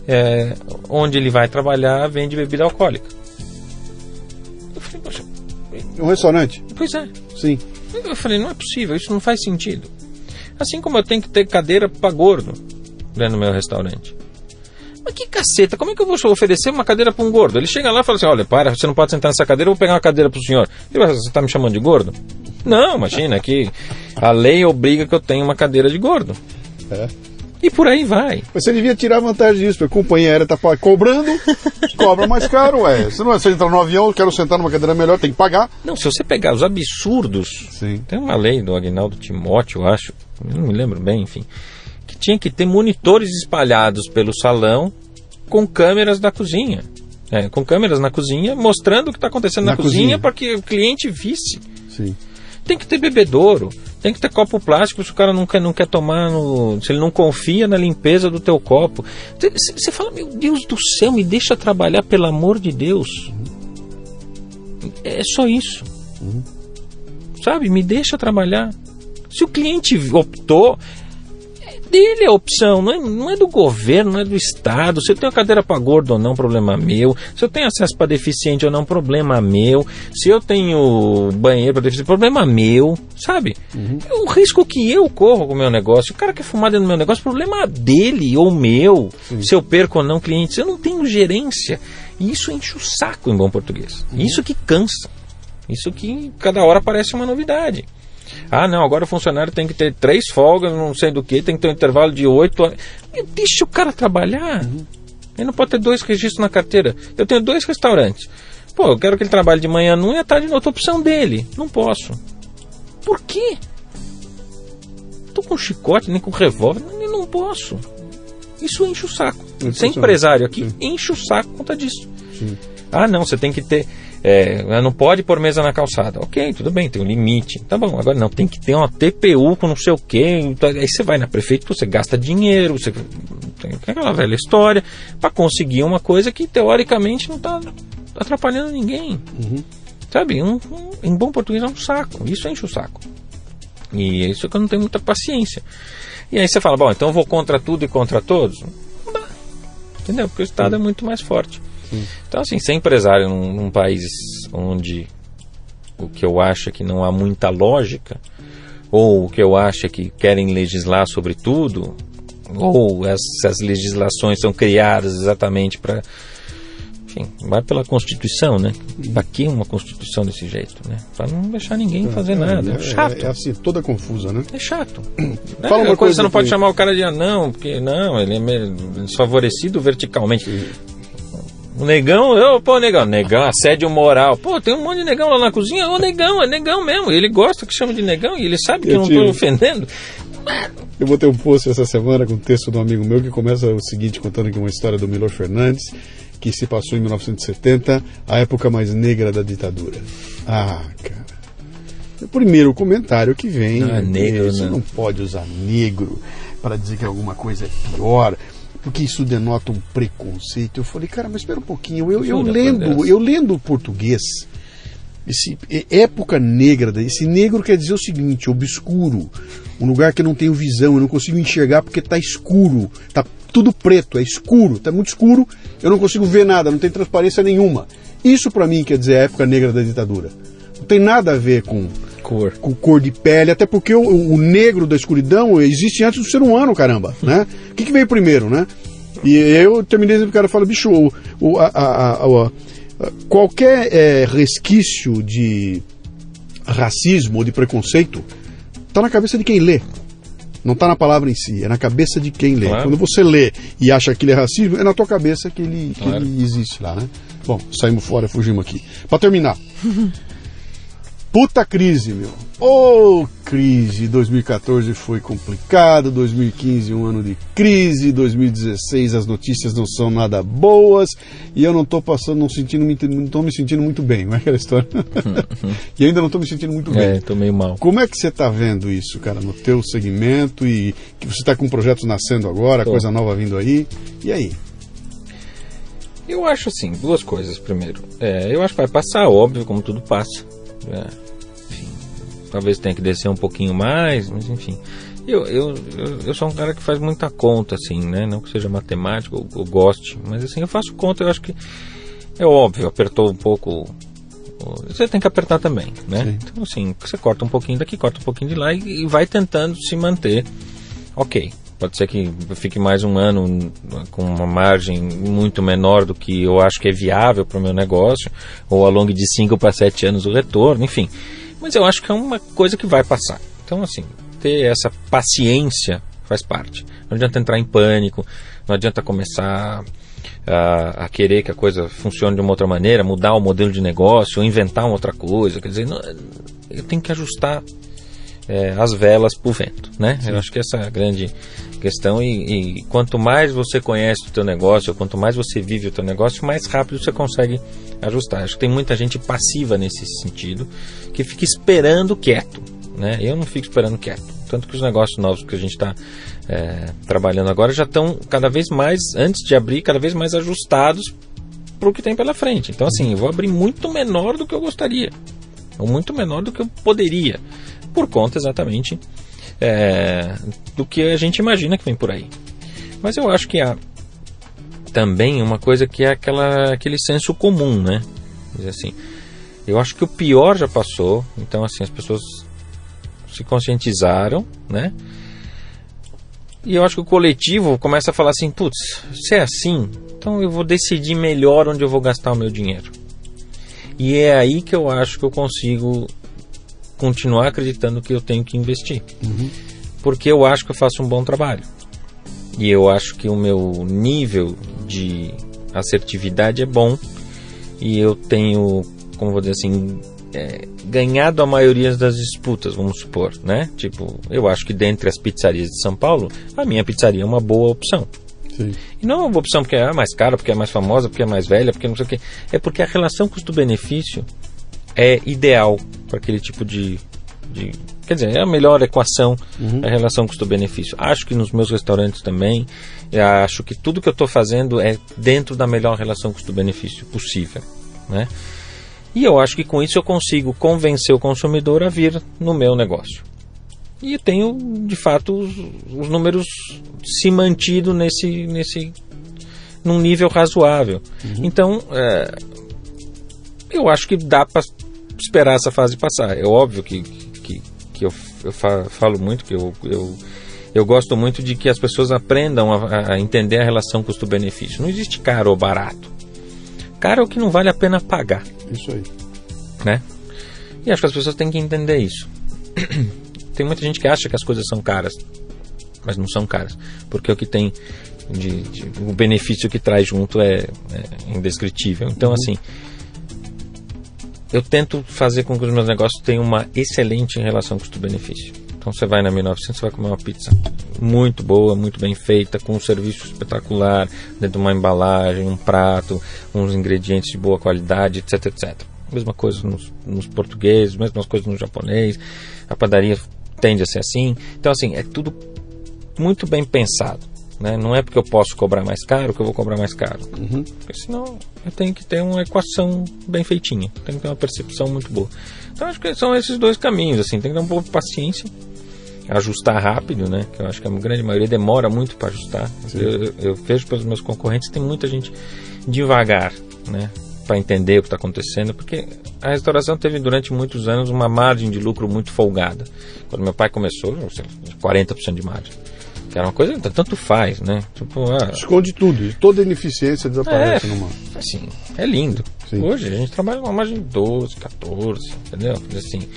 é, onde ele vai trabalhar vende bebida alcoólica. Eu falei, poxa. Um restaurante? Pois é. Sim. Eu falei, não é possível, isso não faz sentido. Assim como eu tenho que ter cadeira para gordo dentro do meu restaurante. Mas que caceta, como é que eu vou oferecer uma cadeira para um gordo? Ele chega lá e fala assim: olha, para, você não pode sentar nessa cadeira, eu vou pegar uma cadeira para o senhor. Ele vai, você está me chamando de gordo? Não, imagina que a lei obriga que eu tenha uma cadeira de gordo. É. E por aí vai. Você devia tirar vantagem disso, porque a companhia aérea está cobrando, cobra mais caro, ué. Se não é você entrar no avião, eu quero sentar numa cadeira melhor, tem que pagar. Não, se você pegar os absurdos, Sim. tem uma lei do Agnaldo Timóteo, eu acho, eu não me lembro bem, enfim tinha que ter monitores espalhados pelo salão com câmeras da cozinha. É, com câmeras na cozinha, mostrando o que está acontecendo na, na cozinha, cozinha para que o cliente visse. Sim. Tem que ter bebedouro, tem que ter copo plástico se o cara não quer, não quer tomar, no, se ele não confia na limpeza do teu copo. Você fala, meu Deus do céu, me deixa trabalhar, pelo amor de Deus. Uhum. É só isso. Uhum. Sabe, me deixa trabalhar. Se o cliente optou, dele a opção, não é, não é do governo, não é do Estado. Se eu tenho cadeira para gordo ou não, problema meu. Se eu tenho acesso para deficiente ou não, problema meu. Se eu tenho banheiro para deficiente, problema meu, sabe? Uhum. O risco que eu corro com o meu negócio, o cara que é fumar dentro do meu negócio, problema dele ou meu. Sim. Se eu perco ou não clientes, eu não tenho gerência. E isso enche o saco em bom português. Uhum. Isso que cansa. Isso que cada hora parece uma novidade. Ah, não, agora o funcionário tem que ter três folgas, não sei do que, tem que ter um intervalo de oito horas. Deixa o cara trabalhar. Ele não pode ter dois registros na carteira. Eu tenho dois restaurantes. Pô, eu quero que ele trabalhe de manhã num e à tarde na outra opção dele. Não posso. Por quê? Tô com chicote, nem com revólver, nem não posso. Isso enche o saco. Ser empresário aqui Sim. enche o saco por conta disso. Sim. Ah, não, você tem que ter é, não pode pôr mesa na calçada. Ok, tudo bem, tem um limite. Tá bom, agora não, tem que ter uma TPU com não sei o quê. Então, aí você vai na prefeitura, você gasta dinheiro, você tem aquela velha história, para conseguir uma coisa que teoricamente não está atrapalhando ninguém. Uhum. Sabe? Um, um, em bom português é um saco. Isso enche o saco. E é isso que eu não tenho muita paciência. E aí você fala, bom, então eu vou contra tudo e contra todos? Não dá. Entendeu? Porque o Estado uhum. é muito mais forte. Então, assim, ser empresário num, num, país onde o que eu acho é que não há muita lógica, ou o que eu acho é que querem legislar sobre tudo, ou essas legislações são criadas exatamente para enfim, vai pela Constituição, né? Para que uma Constituição desse jeito, né? Para não deixar ninguém é, fazer é, nada. É, é chato. É, é, assim, toda confusa, né? É chato. Fala uma coisa, você não pode chamar o cara de anão, porque não, ele é desfavorecido verticalmente. Sim. O negão, eu, pô, negão, negão, assédio moral. Pô, tem um monte de negão lá na cozinha. Ô, negão, é negão mesmo. Ele gosta que chama de negão e ele sabe que eu, eu não estou ofendendo. Eu botei um post essa semana com um texto de um amigo meu que começa o seguinte, contando aqui uma história do Milor Fernandes, que se passou em 1970, a época mais negra da ditadura. Ah, cara. O primeiro comentário que vem. Ah, negro, Você não. não pode usar negro para dizer que alguma coisa é pior porque isso denota um preconceito. Eu falei, cara, mas espera um pouquinho, eu, eu lendo, eu lendo português, esse época negra, esse negro quer dizer o seguinte, obscuro, um lugar que eu não tenho visão, eu não consigo enxergar porque está escuro, está tudo preto, é escuro, está muito escuro, eu não consigo ver nada, não tem transparência nenhuma. Isso para mim quer dizer a época negra da ditadura. Não tem nada a ver com cor, com cor de pele, até porque o, o negro da escuridão existe antes do ser humano, caramba, né? O que, que veio primeiro, né? E eu terminei dizendo o cara fala, bicho, o, o, a, a, a, qualquer é, resquício de racismo ou de preconceito está na cabeça de quem lê. Não está na palavra em si, é na cabeça de quem lê. Claro. Quando você lê e acha que ele é racismo, é na tua cabeça que ele, que claro. ele existe lá, né? Bom, saímos fora, fugimos aqui. Para terminar. Puta crise, meu. Ô, oh, crise. 2014 foi complicado, 2015 um ano de crise, 2016 as notícias não são nada boas e eu não tô passando, não sentindo, não tô me sentindo muito bem, não é aquela história? e ainda não tô me sentindo muito bem. É, tô meio mal. Como é que você tá vendo isso, cara, no teu segmento e que você tá com projetos nascendo agora, tô. coisa nova vindo aí? E aí? Eu acho assim, duas coisas. Primeiro, é, eu acho que vai passar, óbvio, como tudo passa. É, enfim, talvez tenha que descer um pouquinho mais, mas enfim. Eu, eu, eu, eu, sou um cara que faz muita conta, assim, né? Não que seja matemático ou, ou goste, mas assim, eu faço conta, eu acho que é óbvio, apertou um pouco. Você tem que apertar também, né? Sim. Então, assim, você corta um pouquinho daqui, corta um pouquinho de lá e, e vai tentando se manter. Ok, pode ser que fique mais um ano com uma margem muito menor do que eu acho que é viável para o meu negócio, ou ao longo de 5 para 7 anos o retorno, enfim. Mas eu acho que é uma coisa que vai passar. Então, assim, ter essa paciência faz parte. Não adianta entrar em pânico, não adianta começar a, a, querer que a coisa funcione de uma outra maneira, mudar o modelo de negócio, ou inventar uma outra coisa. Quer dizer, não, eu tenho que ajustar é, as velas para o vento, né? Sim. Eu acho que essa é a grande questão e, e, quanto mais você conhece o teu negócio, quanto mais você vive o teu negócio, mais rápido você consegue ajustar. Acho que tem muita gente passiva nesse sentido, que fica esperando quieto, né? Eu não fico esperando quieto. Tanto que os negócios novos que a gente está é, trabalhando agora já estão cada vez mais, antes de abrir, cada vez mais ajustados para o que tem pela frente. Então, assim, eu vou abrir muito menor do que eu gostaria, ou muito menor do que eu poderia por conta exatamente é, do que a gente imagina que vem por aí. Mas eu acho que há também uma coisa que é aquela, aquele senso comum, né? Dizer assim, eu acho que o pior já passou, então assim, as pessoas se conscientizaram, né? E eu acho que o coletivo começa a falar assim, putz, se é assim, então eu vou decidir melhor onde eu vou gastar o meu dinheiro. E é aí que eu acho que eu consigo continuar acreditando que eu tenho que investir. Uhum. Porque eu acho que eu faço um bom trabalho. E eu acho que o meu nível de assertividade é bom. E eu tenho, como vou dizer assim, é, ganhado a maioria das disputas, vamos supor, né? Tipo, eu acho que dentre as pizzarias de São Paulo, a minha pizzaria é uma boa opção. Sim. E não é uma opção porque é mais cara, porque é mais famosa, porque é mais velha, porque não sei o quê. É porque a relação custo-benefício é ideal para aquele tipo de, de, Quer dizer, é a melhor equação uhum. a relação custo-benefício. Acho que nos meus restaurantes também, acho que tudo que eu estou fazendo é dentro da melhor relação custo-benefício possível. Né? E eu acho que com isso eu consigo convencer o consumidor a vir no meu negócio. E tenho, de fato, os, os números se mantido nesse, nesse num nível razoável. Uhum. Então, é, eu acho que dá para esperar essa fase passar. É óbvio que, que, que eu, eu falo muito, que eu, eu, eu gosto muito de que as pessoas aprendam a, a entender a relação custo-benefício. Não existe caro ou barato. Caro é o que não vale a pena pagar. Isso aí. Né? E acho que as pessoas têm que entender isso. tem muita gente que acha que as coisas são caras, mas não são caras. Porque o que tem de, de, o benefício que traz junto é, é indescritível. Então, uhum. assim, eu tento fazer com que os meus negócios tenham uma excelente relação custo-benefício. Então você vai na 1900, você vai comer uma pizza muito boa, muito bem feita, com um serviço espetacular, dentro de uma embalagem, um prato, uns ingredientes de boa qualidade, etc, etc. Mesma coisa nos, nos portugueses, mesmas coisas no japonês. A padaria tende a ser assim. Então assim, é tudo muito bem pensado. Né? Não é porque eu posso cobrar mais caro que eu vou cobrar mais caro. Uhum. Porque senão eu tenho que ter uma equação bem feitinha. Tenho que ter uma percepção muito boa. Então acho que são esses dois caminhos. Assim, tem que ter um pouco de paciência. Ajustar rápido, né? Que eu acho que a grande maioria demora muito para ajustar. Eu, eu, eu, vejo pelos meus concorrentes tem muita gente devagar, né? Para entender o que está acontecendo, porque a restauração teve durante muitos anos uma margem de lucro muito folgada. Quando meu pai começou, 40% de margem. Que era uma coisa que tanto faz, né? Tipo, ah, Esconde tudo, toda ineficiência desaparece é, numa. Assim, é lindo. Sim. Hoje a gente trabalha uma margem de 12, 14, entendeu? Assim,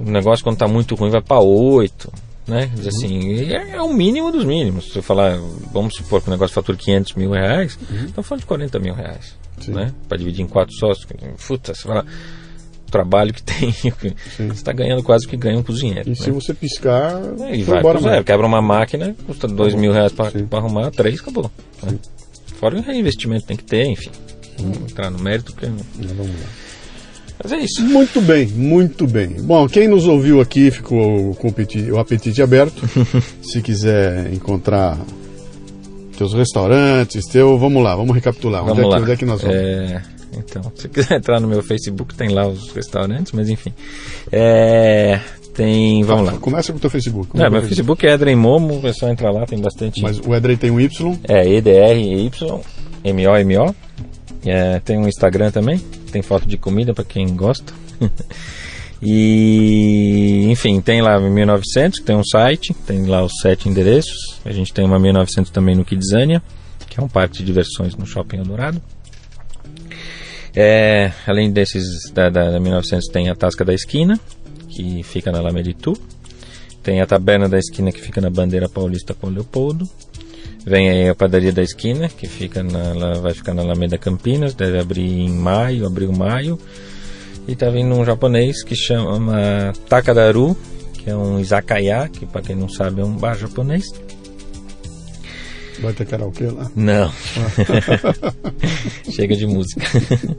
o negócio quando está muito ruim vai para 8, né? Diz uhum. assim, é, é, o mínimo dos mínimos. Se eu falar, vamos supor que o negócio fatura 500 mil reais, uhum. estamos falando de 40 mil reais, Sim. né? Para dividir em quatro sócios. Puta, você fala trabalho que tem. você está ganhando quase o que ganha um cozinheiro. E né? se você piscar, é, e vai embora zero. Quebra uma máquina, custa dois mil reais para arrumar, três, acabou. Né? Fora o reinvestimento tem que ter, enfim. Vamos entrar no mérito. Porque... Vamos lá. Mas é isso. Muito bem, muito bem. Bom, quem nos ouviu aqui ficou com o apetite, o apetite aberto. Se quiser encontrar teus restaurantes, teu, vamos lá, vamos recapitular. Vamos onde, é. Que, onde é que nós vamos? É... Então, se quiser entrar no meu Facebook, tem lá os restaurantes, mas enfim. É, tem. Vamos lá. Começa com o teu Facebook. É, meu Facebook é Edrem Momo, é só entrar lá, tem bastante. Mas o Edrem tem um Y? É, EDRY, M-O-M-O. É, tem um Instagram também, tem foto de comida para quem gosta. e, enfim, tem lá 1900, tem um site, tem lá os sete endereços. A gente tem uma 1900 também no Kidzania, que é um parque de diversões no Shopping Eldorado. É, além desses da, da, da 1900 tem a Tasca da Esquina, que fica na Alameda Itu. Tem a Taberna da Esquina, que fica na Bandeira Paulista com Leopoldo. Vem aí a Padaria da Esquina, que fica na, vai ficar na Alameda Campinas, deve abrir em maio, abril, maio. E tá vindo um japonês que chama Takadaru, que é um izakaya, que para quem não sabe é um bar japonês. Vai ter karaokê lá? Não. Chega de música.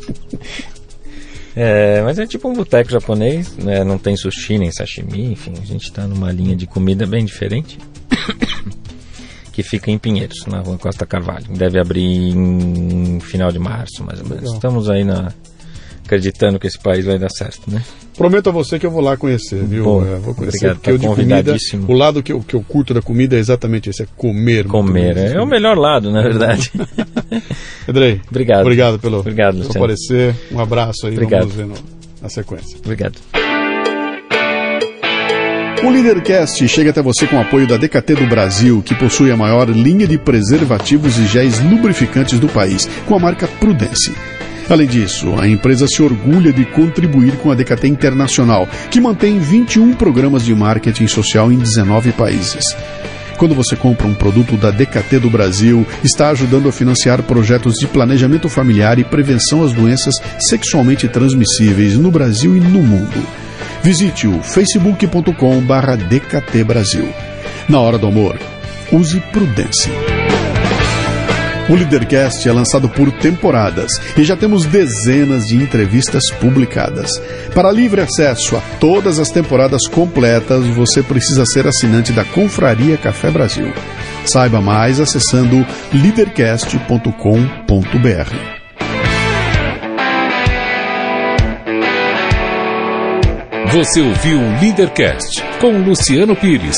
é, mas é tipo um boteco japonês, né? não tem sushi nem sashimi, enfim, a gente está numa linha de comida bem diferente. que fica em Pinheiros, na rua Costa Carvalho. Deve abrir em final de março, mais ou menos. Legal. Estamos aí na, acreditando que esse país vai dar certo, né? Prometo a você que eu vou lá conhecer, viu? Bom, É, vou conhecer, obrigado, porque eu tá de comida, o lado que eu, que eu curto da comida é exatamente esse, é comer. Comer mesmo. é o melhor lado, na verdade. Andrei, Obrigado. obrigado pelo, Obrigado, Luciano. aparecer. Um abraço aí, Obrigado. vamos ver no- na sequência. Obrigado. O Leadercast chega até você com o apoio da DKT do Brasil, que possui a maior linha de preservativos e géis lubrificantes do país, com a marca Prudence. Além disso, a empresa se orgulha de contribuir com a DKT Internacional, que mantém 21 programas de marketing social em 19 países. Quando você compra um produto da DKT do Brasil, está ajudando a financiar projetos de planejamento familiar e prevenção às doenças sexualmente transmissíveis no Brasil e no mundo. Visite o facebook.com barra DKT Brasil. Na hora do amor, use prudência. O Leadercast é lançado por temporadas e já temos dezenas de entrevistas publicadas. Para livre acesso a todas as temporadas completas, você precisa ser assinante da Confraria Café Brasil. Saiba mais acessando leadercast.com.br. Você ouviu o Leadercast com Luciano Pires.